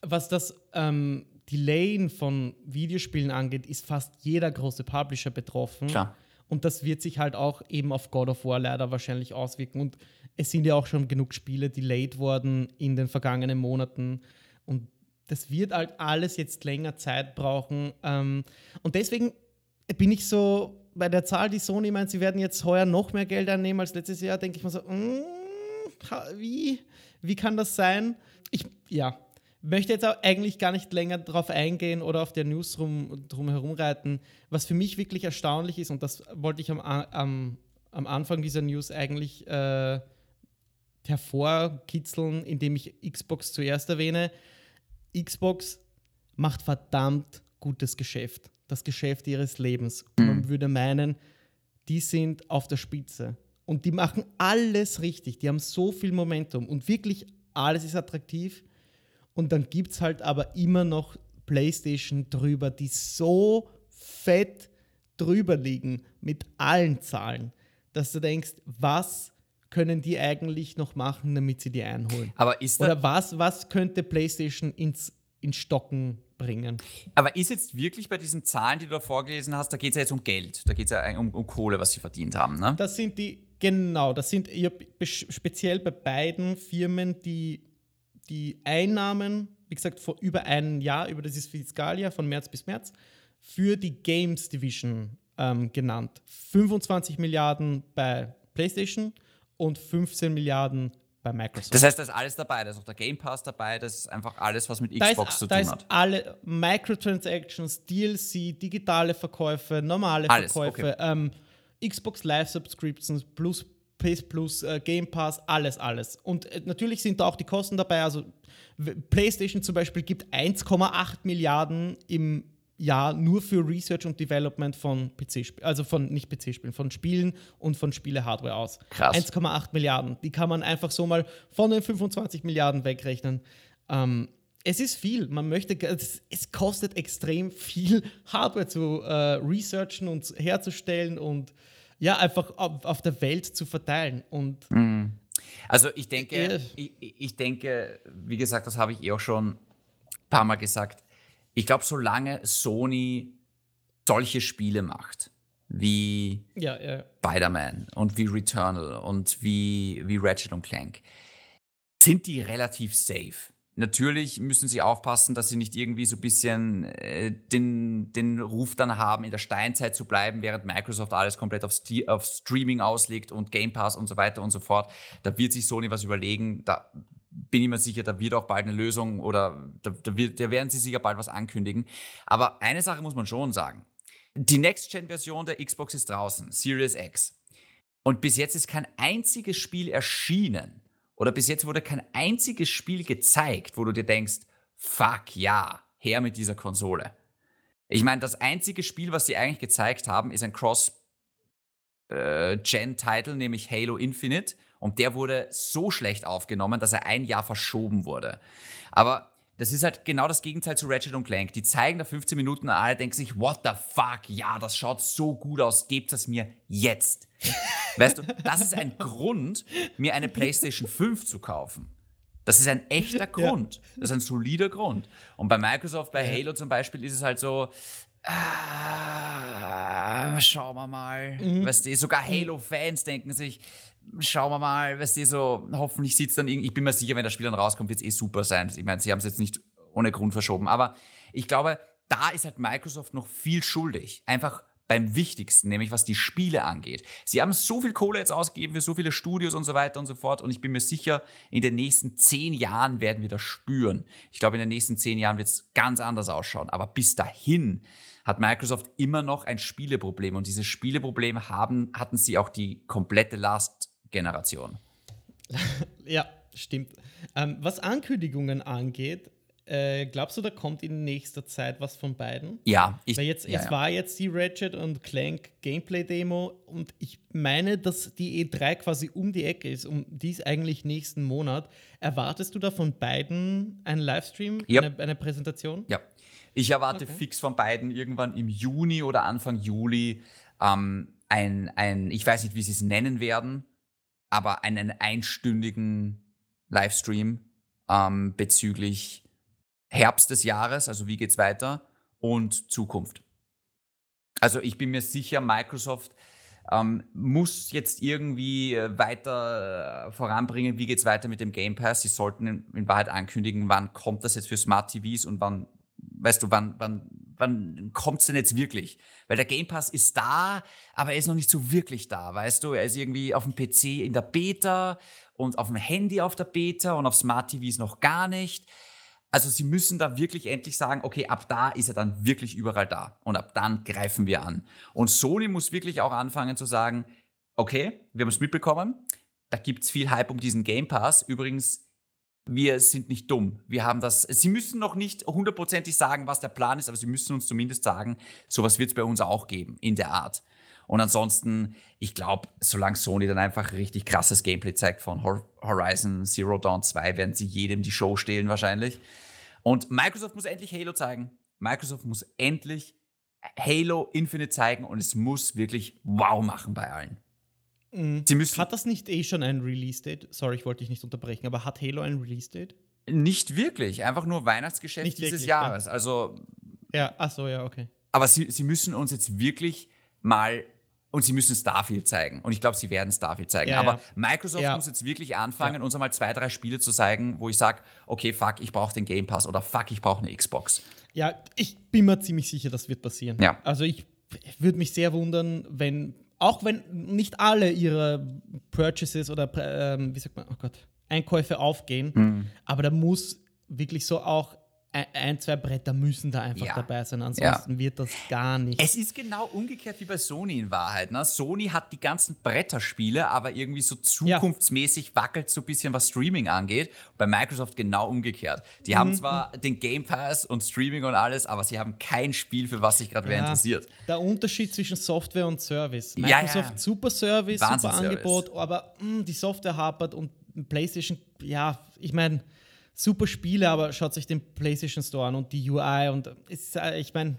was das ähm, Delayen von Videospielen angeht, ist fast jeder große Publisher betroffen. Klar. Und das wird sich halt auch eben auf God of War leider wahrscheinlich auswirken. Und es sind ja auch schon genug Spiele delayed worden in den vergangenen Monaten. Und das wird halt alles jetzt länger Zeit brauchen. Ähm, und deswegen bin ich so bei der Zahl, die Sony meint, sie werden jetzt heuer noch mehr Geld einnehmen als letztes Jahr, denke ich mir so, mm, wie, wie kann das sein? Ich, ja, möchte jetzt auch eigentlich gar nicht länger darauf eingehen oder auf der News drum, drum herumreiten. Was für mich wirklich erstaunlich ist, und das wollte ich am, am, am Anfang dieser News eigentlich äh, hervorkitzeln, indem ich Xbox zuerst erwähne. Xbox macht verdammt gutes Geschäft das Geschäft ihres Lebens. Und man würde meinen, die sind auf der Spitze. Und die machen alles richtig. Die haben so viel Momentum und wirklich alles ist attraktiv. Und dann gibt es halt aber immer noch PlayStation drüber, die so fett drüber liegen mit allen Zahlen, dass du denkst, was können die eigentlich noch machen, damit sie die einholen? Aber ist Oder was, was könnte PlayStation ins, ins Stocken bringen? aber ist jetzt wirklich bei diesen Zahlen, die du da vorgelesen hast, da geht es ja jetzt um Geld, da geht es ja um, um Kohle, was sie verdient haben, ne? Das sind die, genau, das sind ja, speziell bei beiden Firmen die, die Einnahmen, wie gesagt, vor über einem Jahr, über dieses Fiskaljahr von März bis März, für die Games Division ähm, genannt. 25 Milliarden bei PlayStation und 15 Milliarden bei Microsoft. Das heißt, da ist alles dabei, da ist auch der Game Pass dabei, das ist einfach alles, was mit da Xbox ist, zu da tun ist hat. alle Microtransactions, DLC, digitale Verkäufe, normale Alles, Verkäufe, ähm, Xbox Live Subscriptions plus PS Plus, äh, Game Pass, alles, alles. Und äh, natürlich sind da auch die Kosten dabei. Also PlayStation zum Beispiel gibt 1,8 Milliarden im Jahr nur für Research und Development von PC-Spielen, also von nicht PC-Spielen, von Spielen und von Spiele-Hardware aus. Krass. 1,8 Milliarden. Die kann man einfach so mal von den 25 Milliarden wegrechnen. Ähm, es ist viel. Man möchte, es, es kostet extrem viel Hardware zu äh, researchen und herzustellen und ja, einfach auf, auf der Welt zu verteilen. Und Also ich denke, ich, ich denke, wie gesagt, das habe ich eh auch schon ein paar Mal gesagt. Ich glaube, solange Sony solche Spiele macht, wie ja, ja. Spider-Man und wie Returnal und wie, wie Ratchet und Clank, sind die relativ safe. Natürlich müssen sie aufpassen, dass sie nicht irgendwie so ein bisschen äh, den, den Ruf dann haben, in der Steinzeit zu bleiben, während Microsoft alles komplett auf, Sti- auf Streaming auslegt und Game Pass und so weiter und so fort. Da wird sich Sony was überlegen. Da bin ich mir sicher, da wird auch bald eine Lösung oder da, da, wird, da werden sie sicher bald was ankündigen. Aber eine Sache muss man schon sagen. Die Next-Gen-Version der Xbox ist draußen, Series X. Und bis jetzt ist kein einziges Spiel erschienen oder bis jetzt wurde kein einziges Spiel gezeigt, wo du dir denkst, fuck ja, her mit dieser Konsole. Ich meine, das einzige Spiel, was sie eigentlich gezeigt haben, ist ein Cross-Gen-Title, nämlich Halo Infinite. Und der wurde so schlecht aufgenommen, dass er ein Jahr verschoben wurde. Aber das ist halt genau das Gegenteil zu Ratchet und Clank. Die zeigen da 15 Minuten und alle denken sich, what the fuck, ja, das schaut so gut aus, gebt es mir jetzt. Weißt du, das ist ein Grund, mir eine PlayStation 5 zu kaufen. Das ist ein echter Grund. Das ist ein solider Grund. Und bei Microsoft, bei Halo zum Beispiel, ist es halt so, ah, schauen wir mal. Weißt du, sogar Halo-Fans denken sich, schauen wir mal, weißt du, so, hoffentlich sieht es dann irgendwie, ich bin mir sicher, wenn das Spiel dann rauskommt, wird es eh super sein. Ich meine, sie haben es jetzt nicht ohne Grund verschoben. Aber ich glaube, da ist halt Microsoft noch viel schuldig. Einfach beim Wichtigsten, nämlich was die Spiele angeht. Sie haben so viel Kohle jetzt ausgegeben für so viele Studios und so weiter und so fort. Und ich bin mir sicher, in den nächsten zehn Jahren werden wir das spüren. Ich glaube, in den nächsten zehn Jahren wird es ganz anders ausschauen. Aber bis dahin hat Microsoft immer noch ein Spieleproblem. Und dieses Spieleproblem haben, hatten sie auch die komplette Last-Generation. Ja, stimmt. Ähm, was Ankündigungen angeht, äh, glaubst du, da kommt in nächster Zeit was von beiden? Ja, ich, Weil jetzt, ja, es ja. war jetzt die Ratchet und Clank Gameplay-Demo und ich meine, dass die E3 quasi um die Ecke ist, um dies eigentlich nächsten Monat. Erwartest du da von beiden einen Livestream, Ja. eine, eine Präsentation? Ja. Ich erwarte Okay. fix von beiden irgendwann im Juni oder Anfang Juli ähm, ein, ein, ich weiß nicht, wie sie es nennen werden, aber einen einstündigen Livestream ähm, bezüglich Herbst des Jahres, also wie geht's weiter, und Zukunft. Also ich bin mir sicher, Microsoft ähm, muss jetzt irgendwie äh, weiter äh, voranbringen, wie geht's weiter mit dem Game Pass. Sie sollten in, in Wahrheit ankündigen, wann kommt das jetzt für Smart TVs und wann, weißt du, wann, wann, wann kommt's denn jetzt wirklich? Weil der Game Pass ist da, aber er ist noch nicht so wirklich da, weißt du? Er ist irgendwie auf dem PC in der Beta und auf dem Handy auf der Beta und auf Smart TVs noch gar nicht. Also sie müssen da wirklich endlich sagen, okay, ab da ist er dann wirklich überall da und ab dann greifen wir an. Und Sony muss wirklich auch anfangen zu sagen, okay, wir haben es mitbekommen, da gibt es viel Hype um diesen Game Pass. Übrigens, wir sind nicht dumm. Wir haben das, sie müssen noch nicht hundertprozentig sagen, was der Plan ist, aber sie müssen uns zumindest sagen, sowas wird es bei uns auch geben, in der Art. Und ansonsten, ich glaube, solange Sony dann einfach richtig krasses Gameplay zeigt von Hor- Horizon Zero Dawn 2, werden sie jedem die Show stehlen wahrscheinlich. Und Microsoft muss endlich Halo zeigen. Microsoft muss endlich Halo Infinite zeigen und es muss wirklich wow machen bei allen. Sie müssen Hat das nicht eh schon ein Release-Date? Sorry, ich wollte dich nicht unterbrechen, aber hat Halo ein Release-Date? nicht wirklich, einfach nur Weihnachtsgeschäft Nicht dieses wirklich, Jahres. Also, Ja, ach so, ja, okay. aber sie, sie müssen uns jetzt wirklich mal und sie müssen Starfield zeigen. Und ich glaube, sie werden Starfield zeigen. Ja, Aber ja. Microsoft Ja. muss jetzt wirklich anfangen, uns einmal zwei, drei Spiele zu zeigen, wo ich sage, okay, fuck, ich brauche den Game Pass oder fuck, ich brauche eine Xbox. Ja, ich bin mir ziemlich sicher, das wird passieren. Ja. Also ich würde mich sehr wundern, wenn, auch wenn nicht alle ihre Purchases oder, ähm, wie sagt man, oh Gott, Einkäufe aufgehen, Hm. aber da muss wirklich so auch ein, zwei Bretter müssen da einfach Ja. dabei sein, ansonsten wird das gar nicht. Es ist genau umgekehrt wie bei Sony in Wahrheit. Ne? Sony hat die ganzen Bretterspiele, aber irgendwie so zukunftsmäßig wackelt so ein bisschen, was Streaming angeht. Bei Microsoft genau umgekehrt. Die Mhm. haben zwar den Game Pass und Streaming und alles, aber sie haben kein Spiel, für was sich gerade wer Ja, interessiert. Der Unterschied zwischen Software und Service. Ja, ja, Microsoft ja. super Service, super Wahnsinns-Service. Angebot, aber mh, die Software hapert und PlayStation, ja, ich meine, super Spiele, aber schaut sich den PlayStation Store an und die UI und ist, äh, ich meine,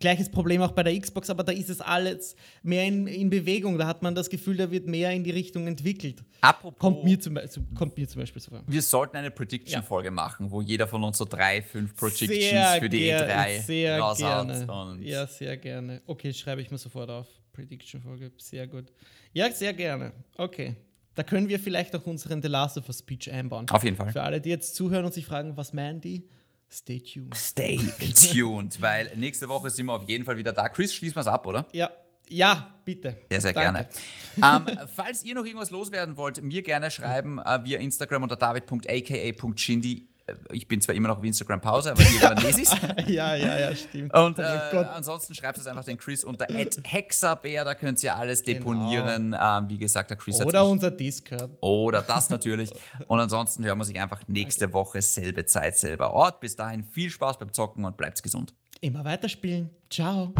gleiches Problem auch bei der Xbox, aber da ist es alles mehr in, in Bewegung. Da hat man das Gefühl, da wird mehr in die Richtung entwickelt. Apropos, Kommt mir zum, kommt mir zum Beispiel so vor. wir sollten eine Prediction-Folge machen, wo jeder von uns so drei, fünf Predictions Sehr für die ger- E3 sehr raushaut. gerne. Ja, sehr gerne. Okay, schreibe ich mir sofort auf. Prediction-Folge, sehr gut. Ja, sehr gerne. Okay. Da können wir vielleicht auch unseren The Last of Us Speech einbauen. Auf jeden Fall. Für alle, die jetzt zuhören und sich fragen, was meinen die? Stay tuned. Stay tuned, weil nächste Woche sind wir auf jeden Fall wieder da. Chris, schließen wir es ab, oder? Ja, ja, bitte. Sehr, sehr Danke. gerne. ähm, falls ihr noch irgendwas loswerden wollt, mir gerne schreiben äh, via Instagram unter david.aka.shindy. Äh, Ich bin zwar immer noch auf Instagram Pause, aber irgendwann lese ich's. Ja, ja, ja, stimmt. Und Oh äh, Gott. ansonsten schreibt es einfach den Chris unter hexabär, da könnt ihr alles deponieren. Ähm, wie gesagt, der Chris hat Genau. Oder unser Discord. oder das natürlich. Und ansonsten hören wir sich einfach nächste Woche selbe Zeit, selber Ort. Bis dahin viel Spaß beim Zocken und bleibt gesund. Immer weiterspielen. Ciao.